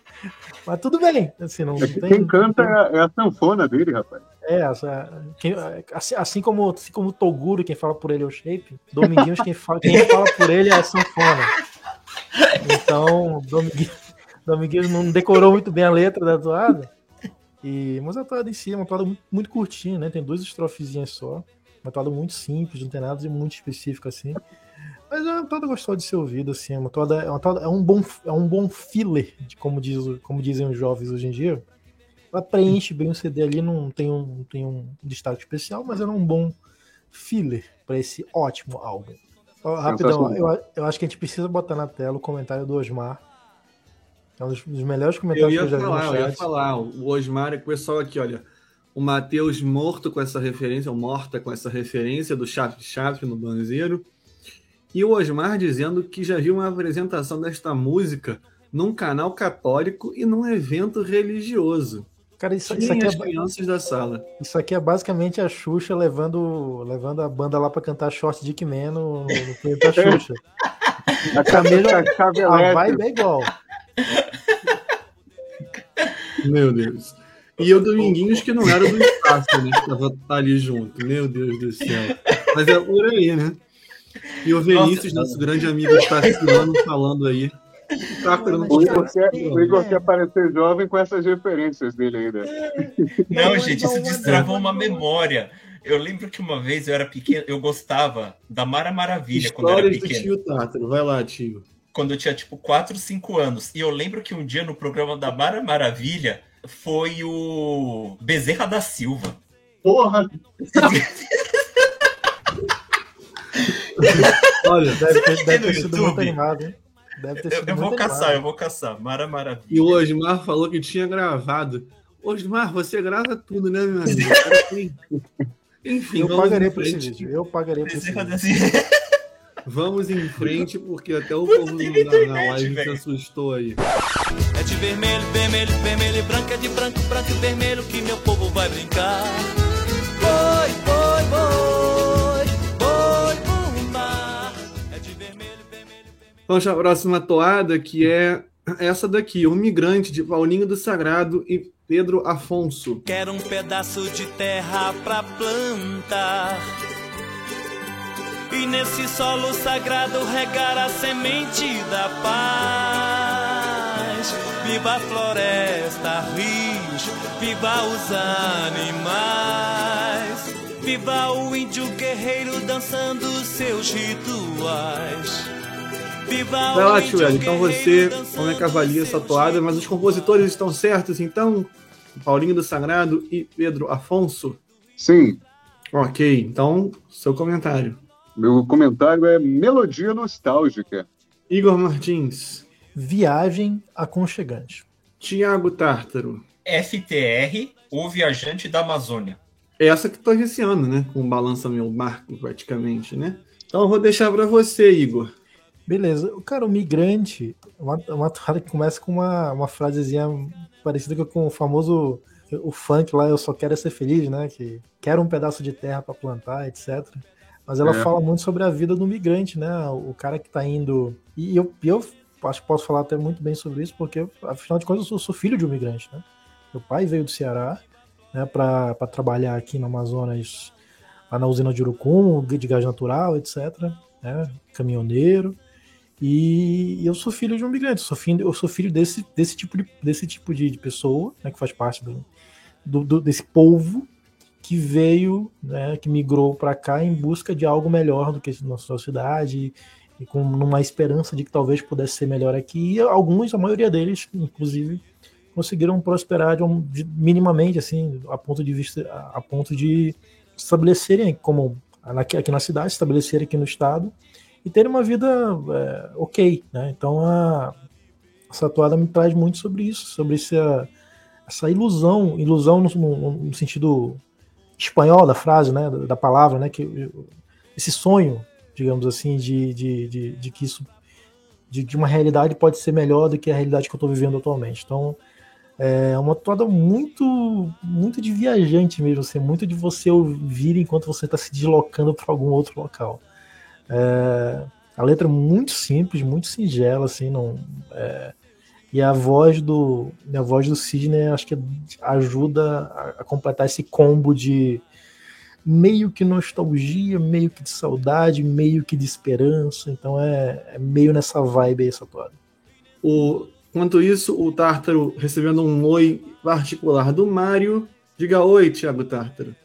Mas tudo bem. Assim, não é tem, quem canta tem... é a sanfona dele, rapaz. É, essa, quem, assim, assim, como, assim como o Toguro, quem fala por ele é o Shape, Dominguinhos, quem fala, quem fala por ele é a sanfona. Então, Dominguinhos, Dominguinhos não decorou muito bem a letra da toada. E, mas a toada em si é uma toada muito, muito curtinha, né? Tem duas estrofezinhas só. Uma toada muito simples, não tem nada de muito específico assim. Mas é uma toada gostosa de ser ouvida, assim. É, uma toada, é, uma toada, é, um, bom, é um bom filler, de, como, diz, como dizem os jovens hoje em dia. Ela preenche bem o CD ali, não tem um, não tem um destaque especial, mas era um bom filler para esse ótimo álbum. rapidão, eu, eu acho que a gente precisa botar na tela o comentário do Osmar. É um dos, dos melhores comentários eu que eu já falar, vi no chat. Eu ia falar, o Osmar é o pessoal aqui, olha o Matheus morto com essa referência, ou morta com essa referência do Chap Chap no Banzeiro. E o Osmar dizendo que já viu uma apresentação desta música num canal católico e num evento religioso. Cara, isso, isso aqui as é crianças da sala. Isso aqui é basicamente a Xuxa levando, levando a banda lá para cantar Short Dick Man no, no da Xuxa. a, mesma, a vibe é igual. Meu Deus. E o Dominguinhos, que não era do espaço, né? Que tava ali junto. Meu Deus do céu. Mas é por aí, né? E o Vinícius, nosso grande amigo, está falando aí. Tá o, Igor quer, o Igor quer parecer jovem com essas referências dele ainda. Não, gente, isso destravou uma memória. Eu lembro que uma vez eu era pequeno, eu gostava da Mara Maravilha Histórias quando eu era pequeno. do tio Tátaro, vai lá, tio. Quando eu tinha tipo 4, 5 anos. E eu lembro que um dia no programa da Mara Maravilha foi o Bezerra da Silva. Porra! Olha, deve ter, deve ter sido muito animado, hein? Deve ter sido eu, eu vou caçar, animado. eu vou caçar. Mara Maravilha. E o Osmar falou que tinha gravado. Osmar, você grava tudo, né, meu amigo? Enfim, eu pagarei por esse vídeo. Eu pagarei por esse vídeo. Vamos em frente, porque até o povo na, na live se assustou aí. Vermelho, vermelho, vermelho e branco, é de branco, branco e vermelho que meu povo vai brincar. Boi, boi, boi, boi, bumba. É de vermelho, vermelho, vermelho. Vamos à próxima toada, que é essa daqui, O Migrante, de Paulinho do Sagrado e Pedro Afonso. Quero um pedaço de terra pra plantar e nesse solo sagrado regar a semente da paz. Viva a floresta, rios, viva os animais. Viva o índio guerreiro dançando seus rituais. Viva Vai lá, Tio Então você, como é que avalia essa toada? Mas os compositores estão certos, então? Paulinho do Sagrado e Pedro Afonso? Sim. Ok, então, seu comentário. Meu comentário é melodia nostálgica. Igor Martins. Viagem aconchegante. Tiago Tártaro. FTR, o viajante da Amazônia. Essa que tô esse ano, né? Com balança meu barco, praticamente, né? Então eu vou deixar para você, Igor. Beleza. Cara, o migrante, uma, uma que começa com uma, uma frasezinha parecida com o famoso o funk lá, eu só quero é ser feliz, né? Que quero um pedaço de terra para plantar, etc. Mas ela É. fala muito sobre a vida do migrante, né? O cara que tá indo. E eu, e eu acho que posso falar até muito bem sobre isso, porque, afinal de contas, eu sou, sou filho de um migrante, né? Meu pai veio do Ceará, né, para trabalhar aqui no Amazonas, lá na usina de Urucum, de gás natural, etc. Né? Caminhoneiro. E eu sou filho de um migrante, eu sou filho, eu sou filho desse, desse tipo, de, desse tipo de, pessoa, né, que faz parte do, do- do- desse povo que veio, né, que migrou para cá em busca de algo melhor do que na sua cidade e com uma esperança de que talvez pudesse ser melhor aqui. E alguns, a maioria deles, inclusive, conseguiram prosperar de um- de- minimamente, assim, a ponto de vista, a, a ponto de estabelecerem como aqui, aqui na cidade, estabelecerem aqui no estado e terem uma vida é, ok, né? Então a essa toada me traz muito sobre isso, sobre essa, essa ilusão, ilusão no, no- no sentido espanhol da frase, né, da, da palavra, né, que esse sonho, digamos assim, de, de, de, de que isso, de que uma realidade pode ser melhor do que a realidade que eu estou vivendo atualmente. Então é uma toada muito, muito de viajante mesmo, assim, muito de você ouvir enquanto você está se deslocando para algum outro local. É, a letra é muito simples, muito singela, assim, não. é, e a voz do a voz do Sidney acho que ajuda a, a completar esse combo de meio que nostalgia, meio que de saudade, meio que de esperança. Então é, é meio nessa vibe aí essa toada. O, enquanto isso, o Tártaro recebendo um oi particular do Mário. Diga oi, Thiago Tártaro.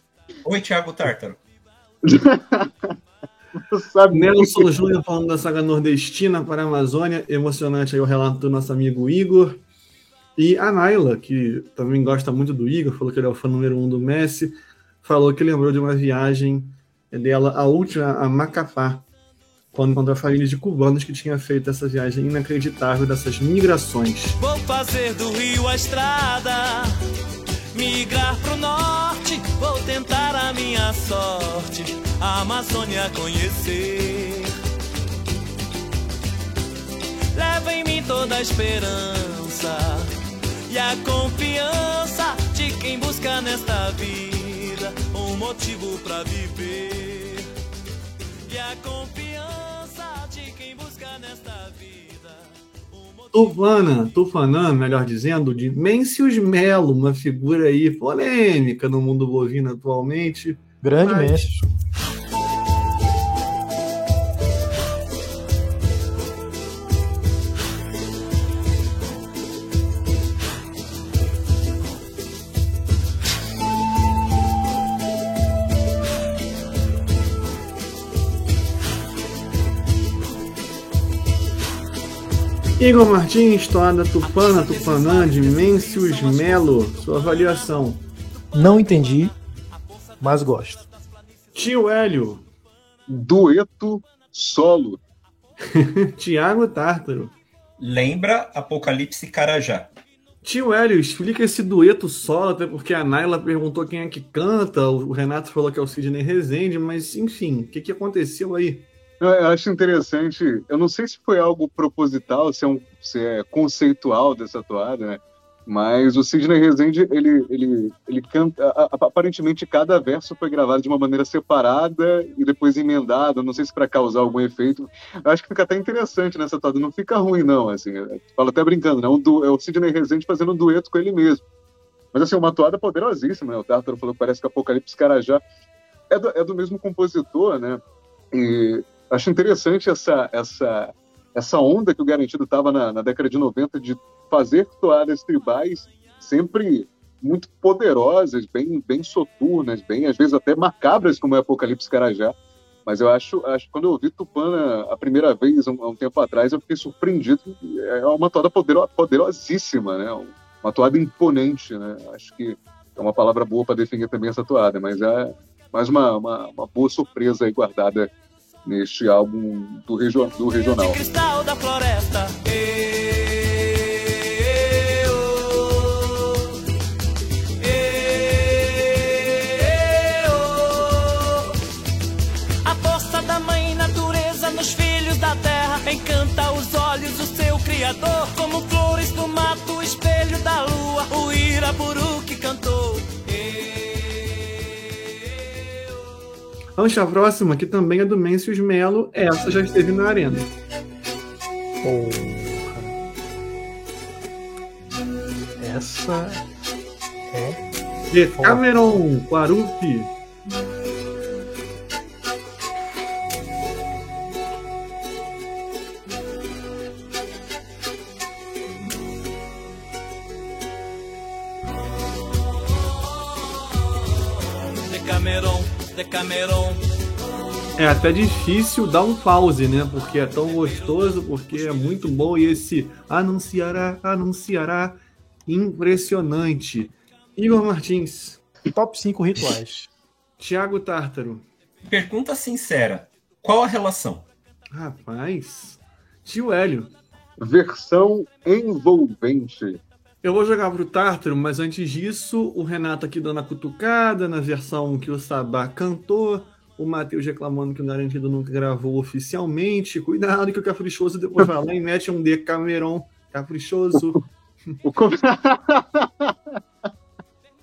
Oi, Thiago Tártaro. Sabe, Nelson Júnior falando da saga nordestina para a Amazônia. Emocionante aí o relato do nosso amigo Igor. E a Naila, que também gosta muito do Igor, falou que ele é o fã número um do Messi, falou que lembrou de uma viagem dela, a última, a Macapá, quando encontrou a família de cubanos que tinha feito essa viagem inacreditável dessas migrações. Vou fazer do Rio a estrada, migrar pro norte, vou tentar a minha sorte, a Amazônia conhecer. Leva em mim toda a esperança e a confiança de quem busca nesta vida um motivo pra viver. E a confiança de quem busca nesta vida um motivo Tufana, Tufanã, melhor dizendo, de Mencius Melo, uma figura aí polêmica no mundo bovino atualmente. Grande Mas- Igor Martins, toada Tupana, Tupanã, de Mencius Melo, sua avaliação. Não entendi, mas gosto. Tio Hélio, dueto solo. Tiago Tártaro. Lembra Apocalipse Carajá. Tio Hélio, explica esse dueto solo, até porque a Naila perguntou quem é que canta, o Renato falou que é o Sidney Rezende, mas enfim, o que, que aconteceu aí? Eu, acho interessante. Eu não sei se foi algo proposital, se é, um, se é conceitual dessa toada, né? Mas o Sidney Rezende, ele, ele, ele canta. Aparentemente, cada verso foi gravado de uma maneira separada e depois emendado. Não sei se para causar algum efeito. Eu acho que fica até interessante nessa toada. Não fica ruim, não. Assim, falo até brincando, né? Um é o Sidney Rezende fazendo um dueto com ele mesmo. Mas, assim, uma toada poderosíssima, né? O Tártaro falou que parece que Apocalipse Carajá é do, é do mesmo compositor, né? E acho interessante essa, essa, essa onda que o Garantido estava na, na década de 90 de fazer toadas tribais sempre muito poderosas, bem, bem soturnas, bem, às vezes até macabras, como é Apocalipse Carajá. Mas eu acho, acho quando eu ouvi Tupana a primeira vez, um, um tempo atrás, eu fiquei surpreendido. É uma toada podero, poderosíssima, né? Uma toada imponente, né? Acho que é uma palavra boa para definir também essa toada, mas é mais uma, uma, uma boa surpresa aí guardada neste álbum do, regio do regional. encanta os olhos do seu criador, como flores do mato, espelho da lua, o Iraburu que cantou. Vamos à próxima, que também é do Mencius Melo. Essa já esteve na arena. Porra. Essa é. Decameron, Quarupi. Até difícil dar um pause, né? Porque é tão gostoso, porque é muito bom e esse anunciará, anunciará, impressionante. Igor Martins, Top 5 rituais. Thiago Tártaro. Pergunta sincera: qual a relação? Rapaz, tio Hélio. Versão envolvente. Eu vou jogar pro Tártaro, mas antes disso, o Renato aqui dando a cutucada na versão que o Sabá cantou, o Matheus reclamando que o Garantido nunca gravou oficialmente. Cuidado que o Caprichoso depois vai lá e mete um Decameron Caprichoso.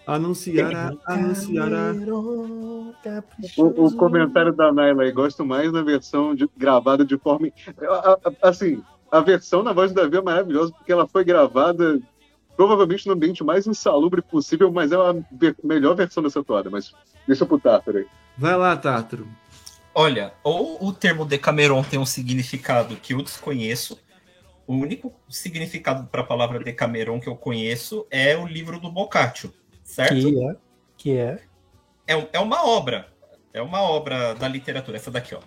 Anunciará, anunciará. O, caprichoso. o comentário da Naila aí, gosto mais da versão de- gravada de forma. Assim, a versão na voz do Davi é maravilhosa porque ela foi gravada provavelmente no ambiente mais insalubre possível, mas é a melhor versão dessa toada. Mas deixa pro Tártaro aí. Vai lá, Tártaro. Olha, ou o termo Decameron tem um significado que eu desconheço. O único significado para a palavra Decameron que eu conheço é o livro do Boccaccio, certo? Que é. Que é. É, é uma obra. É uma obra da literatura. Essa daqui, ó.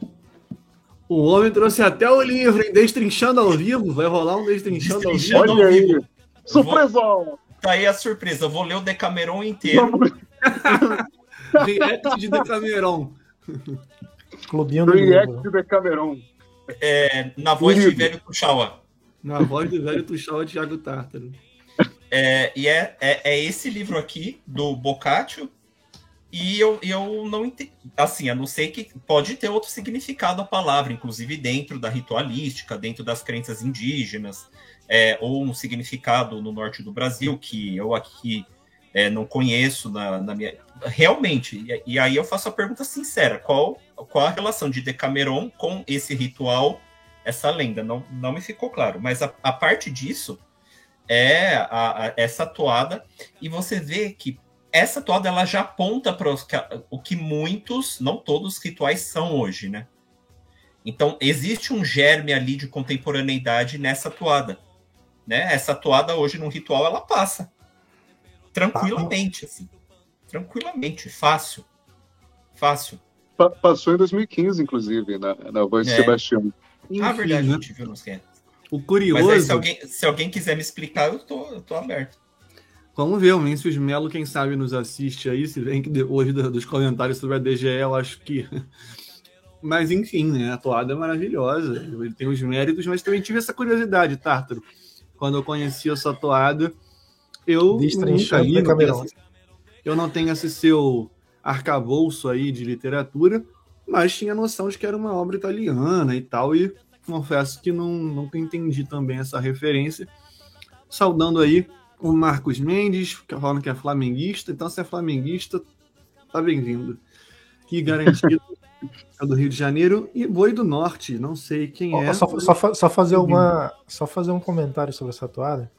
O homem trouxe até o livro, hein? Destrinchando ao vivo. Vai rolar um Destrinchando ao vivo. Destrinchando. Olha ao aí! Surpresão! Tá aí a surpresa. Eu vou ler o Decameron inteiro. React de Decameron. Clubinho do React de Cameron. é, na voz de Livro. velho Kuchawa. Na voz do velho Tuxal Thiago Tártaro. É, e é, é, é esse livro aqui, do Boccaccio, e eu, eu não entendi. Assim, a não ser que pode ter outro significado a palavra, inclusive dentro da ritualística, dentro das crenças indígenas, é, ou um significado no norte do Brasil, que eu aqui é, não conheço na, na minha. Realmente, e, e aí eu faço a pergunta sincera: qual, qual a relação de Decameron com esse ritual, essa lenda? Não, não me ficou claro, mas a, a parte disso é a- a- essa toada e você vê que essa toada ela já aponta para o que muitos, não todos, rituais são hoje, né? Então existe um germe ali de contemporaneidade nessa toada, né? Essa toada hoje num ritual ela passa tranquilamente, assim, tranquilamente, fácil, fácil. Pa- Passou em 2015, inclusive, na, na voz de É. Sebastião. ah, verdade, né? a gente viu nos O Mas aí, curioso. se alguém, se alguém quiser me explicar, eu tô, eu tô aberto. Vamos ver, o Mencius Melo, quem sabe, nos assiste aí, se vem que depois do- dos comentários sobre a DGE, eu acho que. Mas enfim, né? A toada é maravilhosa. Ele tem os méritos, mas também tive essa curiosidade, Tártaro. Quando eu conheci essa toada, eu nunca li, não esse- eu não tenho esse seu arcabouço aí de literatura, mas tinha noção de que era uma obra italiana e tal, e confesso que não, nunca entendi também essa referência. Saudando aí o Marcos Mendes, que falando que é flamenguista, então se é flamenguista, tá bem-vindo. Que garantido é do Rio de Janeiro e Boi do Norte, não sei quem é. Só, só só fazer uma, só fazer um comentário sobre essa toada.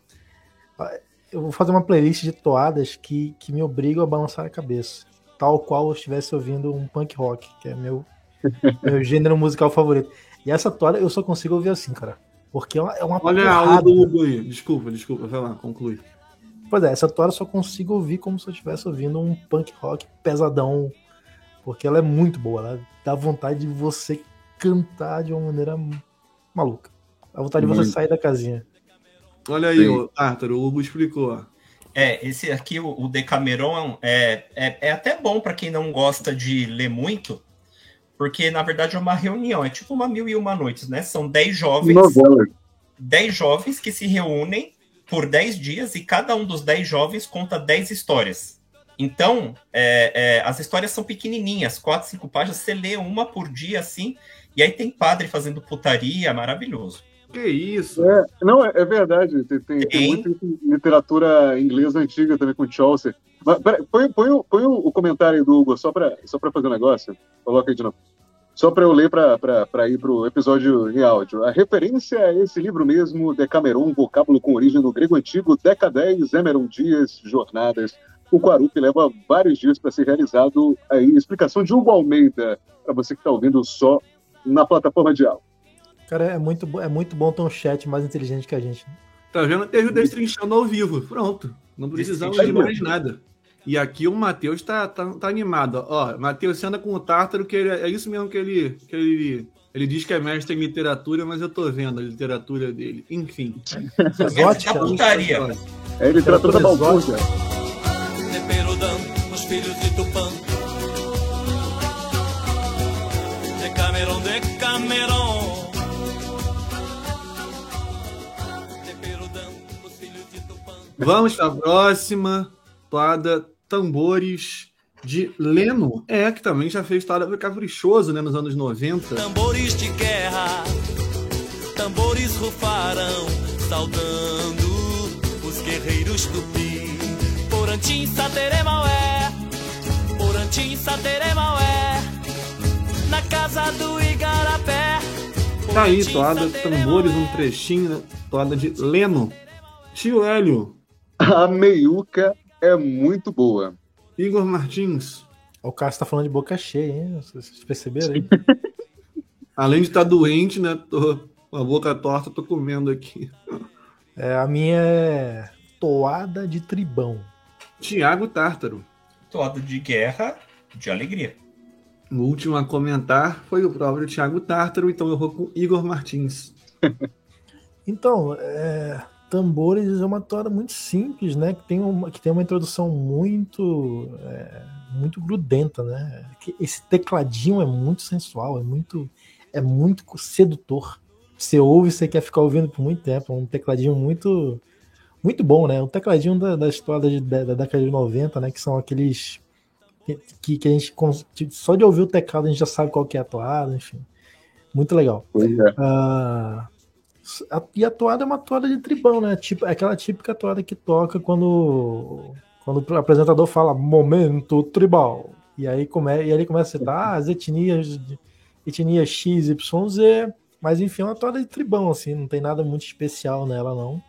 Eu vou fazer uma playlist de toadas que, que me obrigam a balançar a cabeça. Tal qual eu estivesse ouvindo um punk rock, que é meu, meu gênero musical favorito. E essa toada eu só consigo ouvir assim, cara. Porque é uma, é uma Olha a aula porrada. do Hugo aí. Desculpa, desculpa, vai lá, conclui. Pois é, essa toada eu só consigo ouvir como se eu estivesse ouvindo um punk rock pesadão. Porque ela é muito boa, ela dá vontade de você cantar de uma maneira maluca. Dá vontade de você Muito. sair da casinha. Olha aí, Sim. o Tártaro, o Hugo explicou. É, esse aqui, o, o Decameron, é, é, é até bom para quem não gosta de ler muito, porque na verdade é uma reunião, é tipo uma mil e uma noites, né? São dez jovens, Novela. dez jovens que se reúnem por dez dias e cada um dos dez jovens conta dez histórias. Então, é, é, as histórias são pequenininhas, quatro, cinco páginas, você lê uma por dia assim, e aí tem padre fazendo putaria, maravilhoso. Que isso? É, não, é, é verdade. Tem, tem, tem muita literatura inglesa antiga também com Chaucer. Mas, peraí, põe, põe o- põe o, comentário aí do Hugo, só para só pra fazer um negócio. Coloca aí de novo. Só para eu ler para ir para o episódio em áudio. A referência a esse livro mesmo, Decameron, vocábulo com origem no grego antigo, Deca 10, Emeron Dias, Jornadas. O Quarup leva vários dias para ser realizado. Aí, explicação de Hugo Almeida, para você que está ouvindo só na plataforma de áudio. Cara, é muito, é muito bom ter um chat mais inteligente que a gente. Tá vendo? Teve o Destrinchando ao vivo. Pronto. Não precisamos de mais nada. E aqui o Matheus tá, tá, tá animado. Ó, Matheus, você anda com o Tártaro, que ele- é isso mesmo que ele, que ele. Ele diz que é mestre em literatura, mas eu tô vendo a literatura dele. Enfim. Exótica. Da putaria. É literatura da balbúrdia. De Perudão, os filhos de Tupã. De Cameron, de Cameron. De Perudão, os filhos de Tupã. Vamos para a próxima toada Tambores de Leno. É, que também já fez toada caprichoso, né, nos anos 90. Tambores de guerra, tambores rufarão, saudando os guerreiros tupi. Porantim, Sateré, Maué, Sateré, Maué, na casa do Igarapé. Tá aí, toada Sateré, Tambores, um trechinho, né, toada de Leno. Tio Hélio, A meiuca é muito boa. Igor Martins. O Cássio tá falando de boca cheia, hein? Vocês perceberam aí? Além de estar doente, né, tô com a boca torta, tô comendo aqui. É, a minha é toada de tribão. Tiago Tártaro. Toada de guerra, de alegria. O último a comentar foi o próprio Tiago Tártaro, então eu vou com Igor Martins. Então, é, Tambores é uma toada muito simples, né? Que tem uma, que tem uma introdução muito, é, muito grudenta, né? Que Esse tecladinho é muito sensual, é muito, é muito sedutor. Você ouve, você quer ficar ouvindo por muito tempo. É um tecladinho muito, muito bom, né? Um tecladinho da, da história de- da, da década de 90, né? Que são aqueles que, que a gente só de ouvir o teclado a gente já sabe qual que é a toada, enfim. Muito legal. Pois é. Ah, a- e a toada é uma toada de tribão, né? Tipo, é aquela típica toada que toca quando, quando o apresentador fala momento tribal. E aí, come, e aí ele começa a citar ah, as etnias, etnia X, Y, Z. Mas enfim, é uma toada de tribão, assim, não tem nada muito especial nela, não.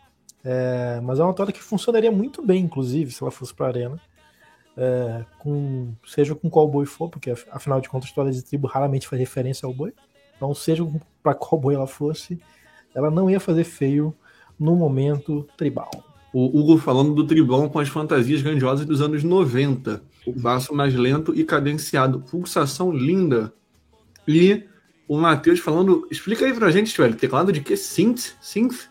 É, mas é uma toada que funcionaria muito bem, inclusive, se ela fosse pra arena. É, com, seja com qual boi for, porque af- afinal de contas, toada de tribo raramente faz referência ao boi. Então, seja para qual boi ela fosse, ela não ia fazer feio no momento tribal. O Hugo falando do tribão com as fantasias grandiosas dos anos 90. O baço mais lento e cadenciado. Pulsação linda. E o Matheus falando. Explica aí pra gente, velho. Teclado de quê? Synth? Synth?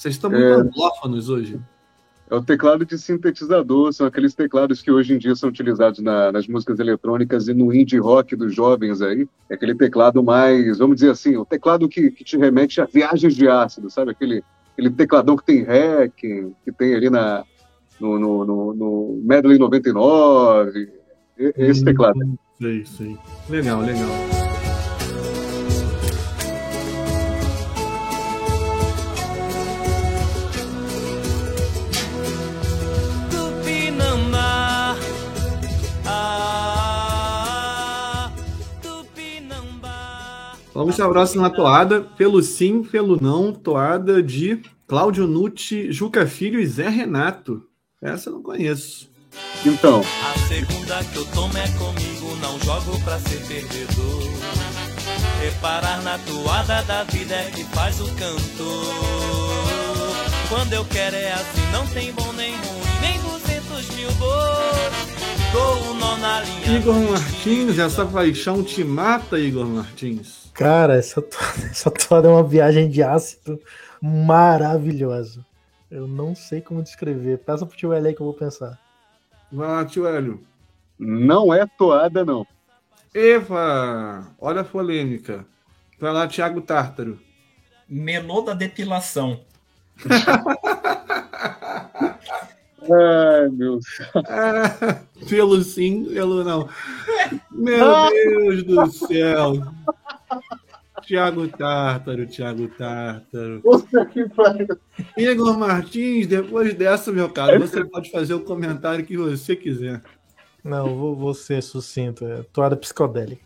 Vocês estão muito É. anglófonos hoje. É o teclado de sintetizador, são aqueles teclados que hoje em dia são utilizados na- nas músicas eletrônicas e no indie rock dos jovens aí. É aquele teclado mais, vamos dizer assim, o teclado que, que te remete a viagens de ácido, sabe? Aquele, aquele tecladão que tem hacking, que tem ali na, no, no, no, no Medley 99. E- Esse Hum. teclado. Sei, sei. Legal, legal. Vamos para a próxima toada. Pelo sim, pelo não. Toada de Cláudio Nucci, Juca Filho e Zé Renato. Essa eu não conheço. Então, A segunda que eu tomo é comigo, não jogo pra ser perdedor. Reparar na toada da vida é que faz o cantor. Quando eu quero é assim, não tem bom nem ruim, nem 200 Igor Martins, essa paixão te mata, Igor Martins. Cara, essa toada, essa toada é uma viagem de ácido maravilhosa. Eu não sei como descrever. Peça pro tio L aí que eu vou pensar. Vai lá, tio Hélio. não é toada, não. Eva, olha a polêmica. Vai lá, Thiago Tártaro. Menô da depilação. Ai, meu Ah, pelo sim, pelo não. Meu Deus do céu. Tiago Tártaro, Tiago Tártaro. Puta que pariu. Igor Martins, depois dessa, meu caro, você pode fazer o comentário que você quiser. Não, vou, vou ser sucinto. É toada psicodélica.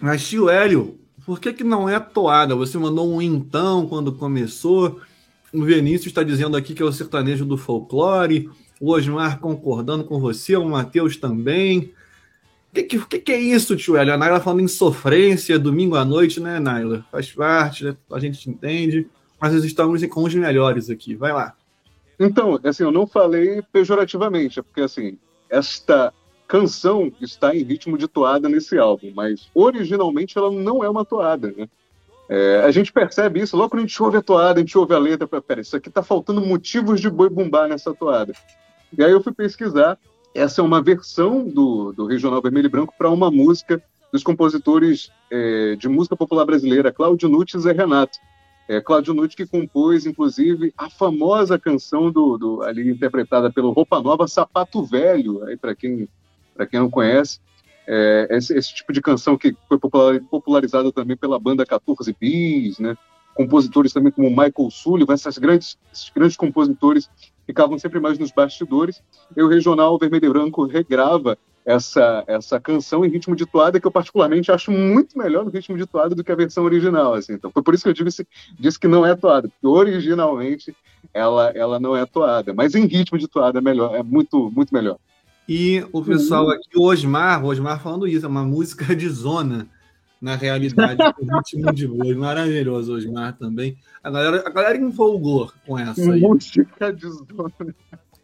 Mas, tio Hélio, por que, que não é toada? Você mandou um então quando começou. O Vinícius está dizendo aqui que é o sertanejo do folclore. O Osmar concordando com você, o Matheus também. O que, que, que, é isso, tio Hélio? A Naila falando em sofrência, domingo à noite, né, Naila? Faz parte, né? a gente entende. Mas nós estamos com os melhores aqui. Vai lá. Então, assim, eu não falei pejorativamente, é porque assim, esta canção está em ritmo de toada nesse álbum, mas originalmente ela não é uma toada, né? É, a gente percebe isso logo quando a gente ouve a toada, a gente ouve a letra, pera, isso aqui tá faltando motivos de boi bumbá nessa toada. E aí eu fui pesquisar, essa é uma versão do, do Regional Vermelho e Branco para uma música dos compositores é, de música popular brasileira, Cláudio Nunes e Renato. É, Cláudio Nunes que compôs, inclusive, a famosa canção do, do ali interpretada pelo Roupa Nova, Sapato Velho, para quem para quem não conhece, é, esse, esse, tipo de canção que foi popular, popularizada também pela banda 14 Bis, né? Compositores também como Michael Sullivan, essas grandes, esses grandes compositores ficavam sempre mais nos bastidores. E o Regional Vermelho e Branco regrava essa, essa canção em ritmo de toada que eu particularmente acho muito melhor no ritmo de toada do que a versão original. Assim. Então, foi por isso que eu disse, disse que não é toada, porque originalmente ela, ela não é toada, mas em ritmo de toada é melhor, é muito, muito melhor. E o pessoal aqui, o Osmar, o Osmar falando isso, é uma música de zona, na realidade, com ritmo de boi. Maravilhoso, Osmar também. A galera, a galera empolgou com essa aí. Música de.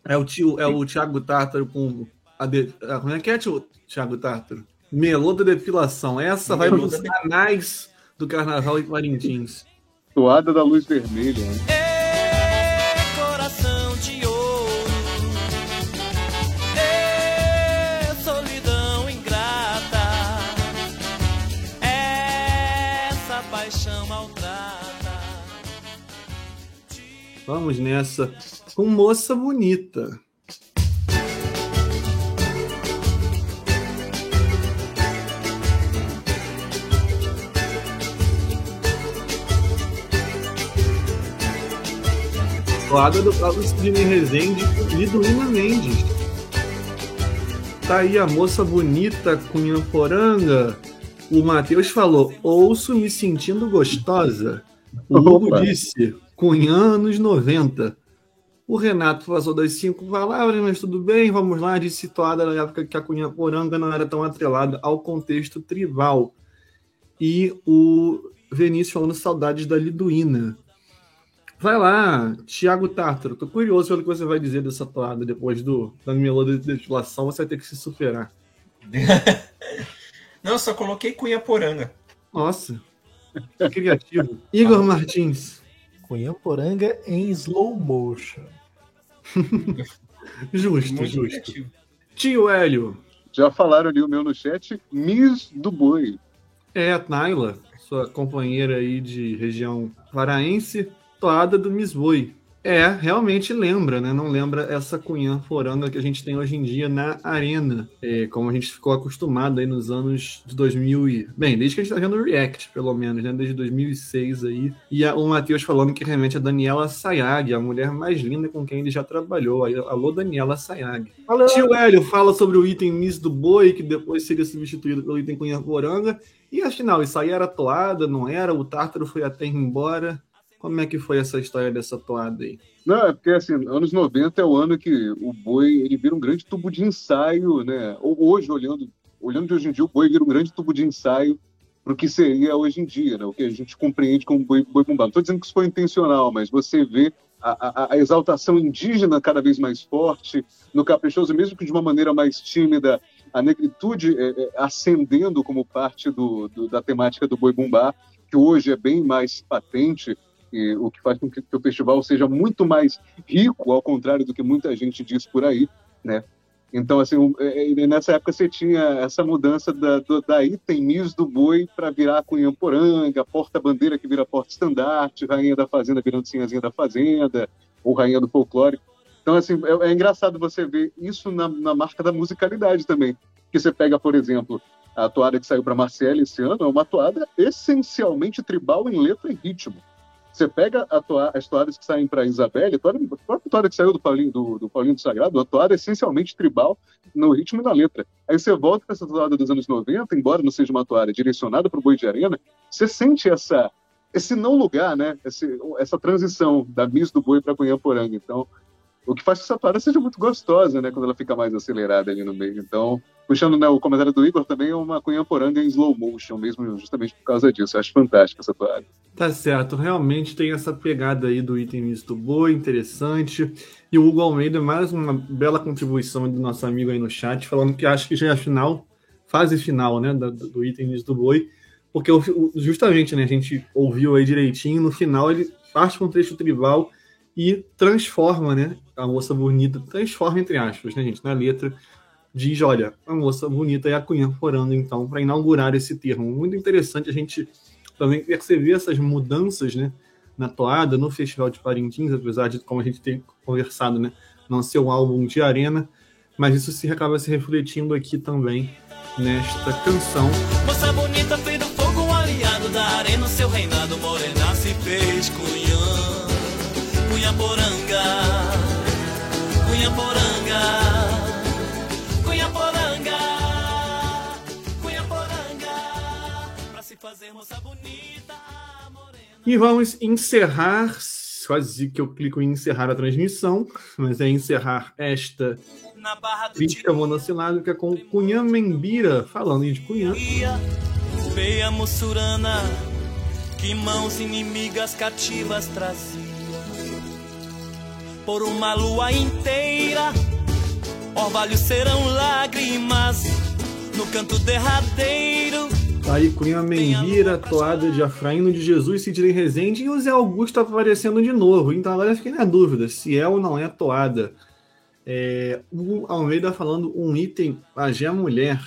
É o, tio, é o Thiago Tártaro com. A de, a, como é que é, tio, Thiago Tártaro? Melô da depilação. Essa vai para os canais do Carnaval em Parintins. Toada da luz vermelha. Né? Vamos nessa com moça bonita. Toada do Pablo Sidney Rezende com Liduína Mendes. Tá aí a moça bonita Cunhamporanga. O Matheus falou: ouço me sentindo gostosa. O Hugo Opa. disse: Cunhã anos 90. O Renato passou das cinco palavras, mas tudo bem, vamos lá, disse situada na época que a Cunhamporanga não era tão atrelada ao contexto tribal. E o Vinícius falando saudades da Liduína. Vai lá, Thiago Tártaro. Tô curioso pelo que você vai dizer dessa toada depois do, da melodia de depilação. Você vai ter que se superar. Não, só coloquei Cunha Poranga. Nossa, que criativo. Igor Martins. Cunhamporanga em slow motion. Justo, Muito justo. criativo. Tio Hélio. Já falaram ali o meu no chat, Miss do Boi. É, a Naila, sua companheira aí de região paraense, toada do Miss Boi. É, realmente lembra, né? Não lembra essa cunhã foranga que a gente tem hoje em dia na arena. É, como a gente ficou acostumado aí nos anos de 2000 e... Bem, desde que a gente tá vendo o React, pelo menos, né? Desde 2006 aí. E a- o Matheus falando que realmente é a Daniela Sayag, a mulher mais linda com quem ele já trabalhou. Aí, alô, Daniela Sayag. Valeu! Tio Hélio fala sobre o item Miss do Boi, que depois seria substituído pelo item Cunha Poranga. E afinal, isso aí era toada, não era? O Tártaro foi até embora. Como é que foi essa história dessa toada aí? Não, é porque assim, anos 90 é o ano que o boi ele vira um grande tubo de ensaio, né? Hoje, olhando, olhando de hoje em dia, o boi vira um grande tubo de ensaio para o que seria hoje em dia, né? O que a gente compreende como boi, boi bumbá. Não estou dizendo que isso foi intencional, mas você vê a, a- a exaltação indígena cada vez mais forte, no caprichoso, mesmo que de uma maneira mais tímida, a negritude é, é, ascendendo como parte do, do- da temática do boi bumbá, que hoje é bem mais patente, o que faz com que, que o festival seja muito mais rico, ao contrário do que muita gente diz por aí, né? Então, assim, é, é, nessa época você tinha essa mudança da, do, da do Boi para virar Cunhamporanga, porta-bandeira que vira porta-estandarte, rainha da fazenda virando sinhazinha da fazenda, ou rainha do folclore. Então, assim, é, é engraçado você ver isso na, na marca da musicalidade também. Que você pega, por exemplo, a toada que saiu para Marcelo esse ano é uma toada essencialmente tribal em letra e ritmo. Você pega toa, as toadas que saem para Isabelle, a, toada, a própria toada que saiu do Paulinho do, do Paulinho do Sagrado, a toada é essencialmente tribal no ritmo e na letra. Aí você volta para essa toada dos anos 90, embora não seja uma toada direcionada para o boi de arena, você sente essa, esse não lugar, né? Esse, essa transição da Miss do boi para Cunhamporanga. Então, o que faz que essa toada seja muito gostosa, né? Quando ela fica mais acelerada ali no meio. Então, puxando né, o comentário do Igor, também é uma Cunhamporanga em slow motion, mesmo justamente por causa disso. Eu acho fantástica essa toada. Tá certo, realmente tem essa pegada aí do item misto boa, interessante. E o Hugo Almeida, mais uma bela contribuição do nosso amigo aí no chat, falando que acha que já é a final, fase final, né, do, do item misto boi, porque justamente, né, a gente ouviu aí direitinho, no final ele parte com um trecho tribal e transforma, né, a moça bonita, transforma entre aspas, né, gente, na letra, diz, olha, a moça bonita é a Cunha Forando, então, para inaugurar esse termo. Muito interessante a gente também perceber essas mudanças, né, na toada, no Festival de Parintins, apesar de, como a gente tem conversado, né, não ser um álbum de arena, mas isso se acaba se refletindo aqui também nesta canção. Moça bonita fez do fogo um aliado da arena, seu reinado morena se fez cunhã, cunhamporanga, cunhamporanga, cunhamporanga, cunhamporanga, pra se fazer moça bonita. E vamos encerrar, quase que eu clico em encerrar a transmissão, mas é encerrar esta Na barra do crítica monossilábica com Cunhã Membira, falando de Cunhã. feia mussurana, que mãos inimigas cativas trazia. Por uma lua inteira, orvalhos serão lágrimas, no canto derradeiro. Tá aí Cunhã Membira, toada de Afraíno de Jesus, Sidney Rezende e o Zé Augusto aparecendo de novo. Então agora eu fiquei na dúvida se é ou não é toada. É, o Almeida falando um item Pajé Mulher.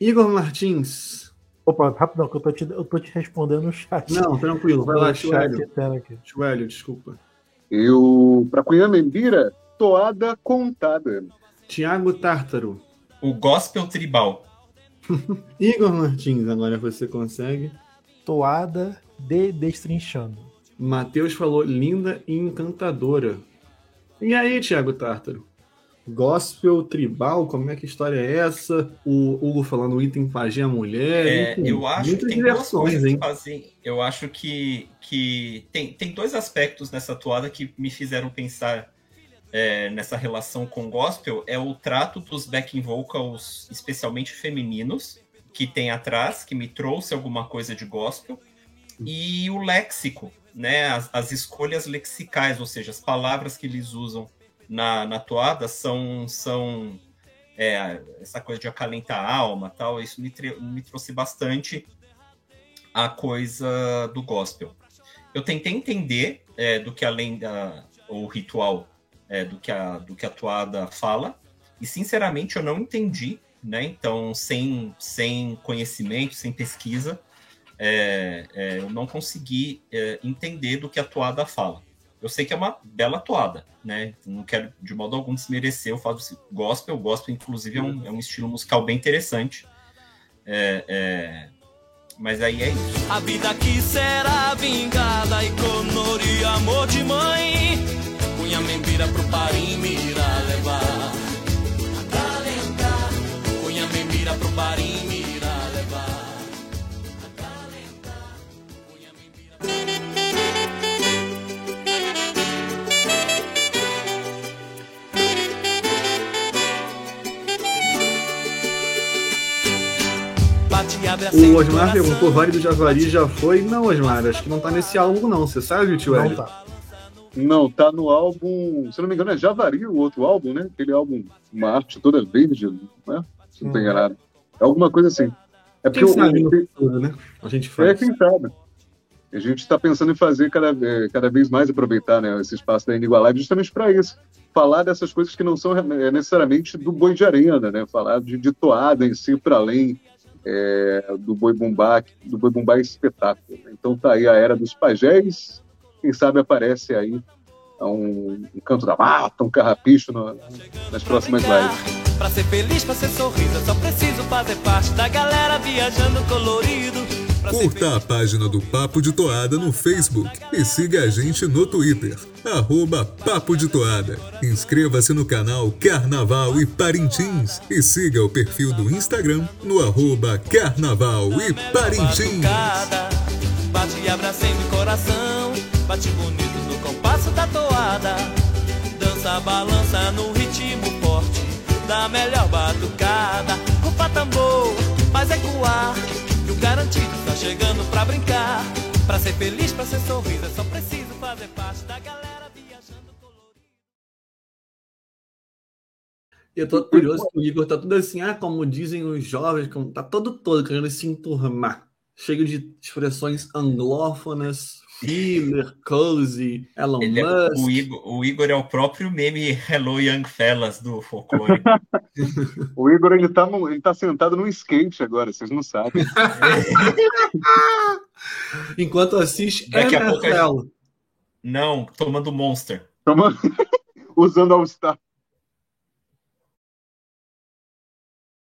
Igor Martins. Opa, rapidão, que eu tô te, eu tô te respondendo no chat. Não, tranquilo, vai lá, aqui. Chuélio, desculpa. Eu, para Cunha Membira, toada contada. Tiago Tártaro. O gospel tribal. Igor Martins, agora você consegue. Toada de Destrinchando. Matheus falou linda e encantadora. E aí, Thiago Tártaro? Gospel tribal, como é que história é essa? O Hugo falando item pajé a mulher. É, enfim, eu acho que muitas tem duas diversões, hein? que. Eu acho que, que tem, tem dois aspectos nessa toada que me fizeram pensar é, nessa relação com gospel. É o trato dos backing vocals, especialmente femininos, que tem atrás, que me trouxe alguma coisa de gospel, e o léxico, né? As, as escolhas lexicais, ou seja, as palavras que eles usam na, na toada são, são é, essa coisa de acalentar a alma tal, isso me, me trouxe bastante a coisa do gospel. Eu tentei entender é, do que além da o ritual é, do que a do que a toada fala e sinceramente eu não entendi, né? Então sem sem conhecimento, sem pesquisa, é, é, eu não consegui é, entender do que a toada fala. Eu sei que é uma bela toada, né? Não quero de modo algum desmerecer o fato de gospel. Gospel, inclusive, é um, é um estilo musical bem interessante. É, é, Mas aí é isso. A vida aqui será vingada e conori amor de mãe. Cunha membira pro parim levar. Acalentar. Cunha membira pro parim O Osmar perguntou, Vale do Javari já foi? Não, Osmar, acho que não tá nesse álbum não, você sabe, tio Não Hélio? tá. Não, tá no álbum, se eu não me engano, é Javari, o outro álbum, né? Aquele álbum, uma arte toda verde, né? Se não tô Hum. enganado. É alguma coisa assim. É porque Quem o- sabe né? A gente É, faz. quem sabe. A gente está pensando em fazer cada, ve- cada vez mais aproveitar né, esse espaço da Inigualável justamente para isso. Falar dessas coisas que não são é, necessariamente do boi de arena, né? Falar de, de toada em si para além é, do boi bumbá, do boi bumbá espetáculo. Então tá aí a era dos pajés. Quem sabe aparece aí um, um canto da mata, um carrapicho no- nas próximas lives. Pra ser feliz, pra ser sorriso, eu só preciso fazer parte da galera viajando colorido. Curta a página do Papo de Toada no Facebook e siga a gente no Twitter, arroba Papo de Toada. Inscreva-se no canal Carnaval e Parintins e siga o perfil do Instagram no arroba Carnaval e Parintins. Bate e abracendo o coração, bate bonito no compasso da toada. Dança, balança no ritmo forte da melhor batucada. Rufa tambor, faz ecoar, que o garantido tá chegando pra brincar. Pra ser feliz, pra ser sorriso, é só preciso fazer parte da galera viajando colorido. Eu tô curioso que o Igor tá tudo assim, ah, como dizem os jovens, como tá todo todo querendo se enturmar. Cheio de expressões anglófonas, filler, cozy, Elon Ele é- Musk. o, Igor, o Igor é o próprio meme Hello Young Fellas do folclore. O Igor, ele tá, no- ele tá sentado num skate agora, vocês não sabem. Enquanto assiste Daqui a pouco a NFL. Não, tomando Monster. Toma- Usando All Star.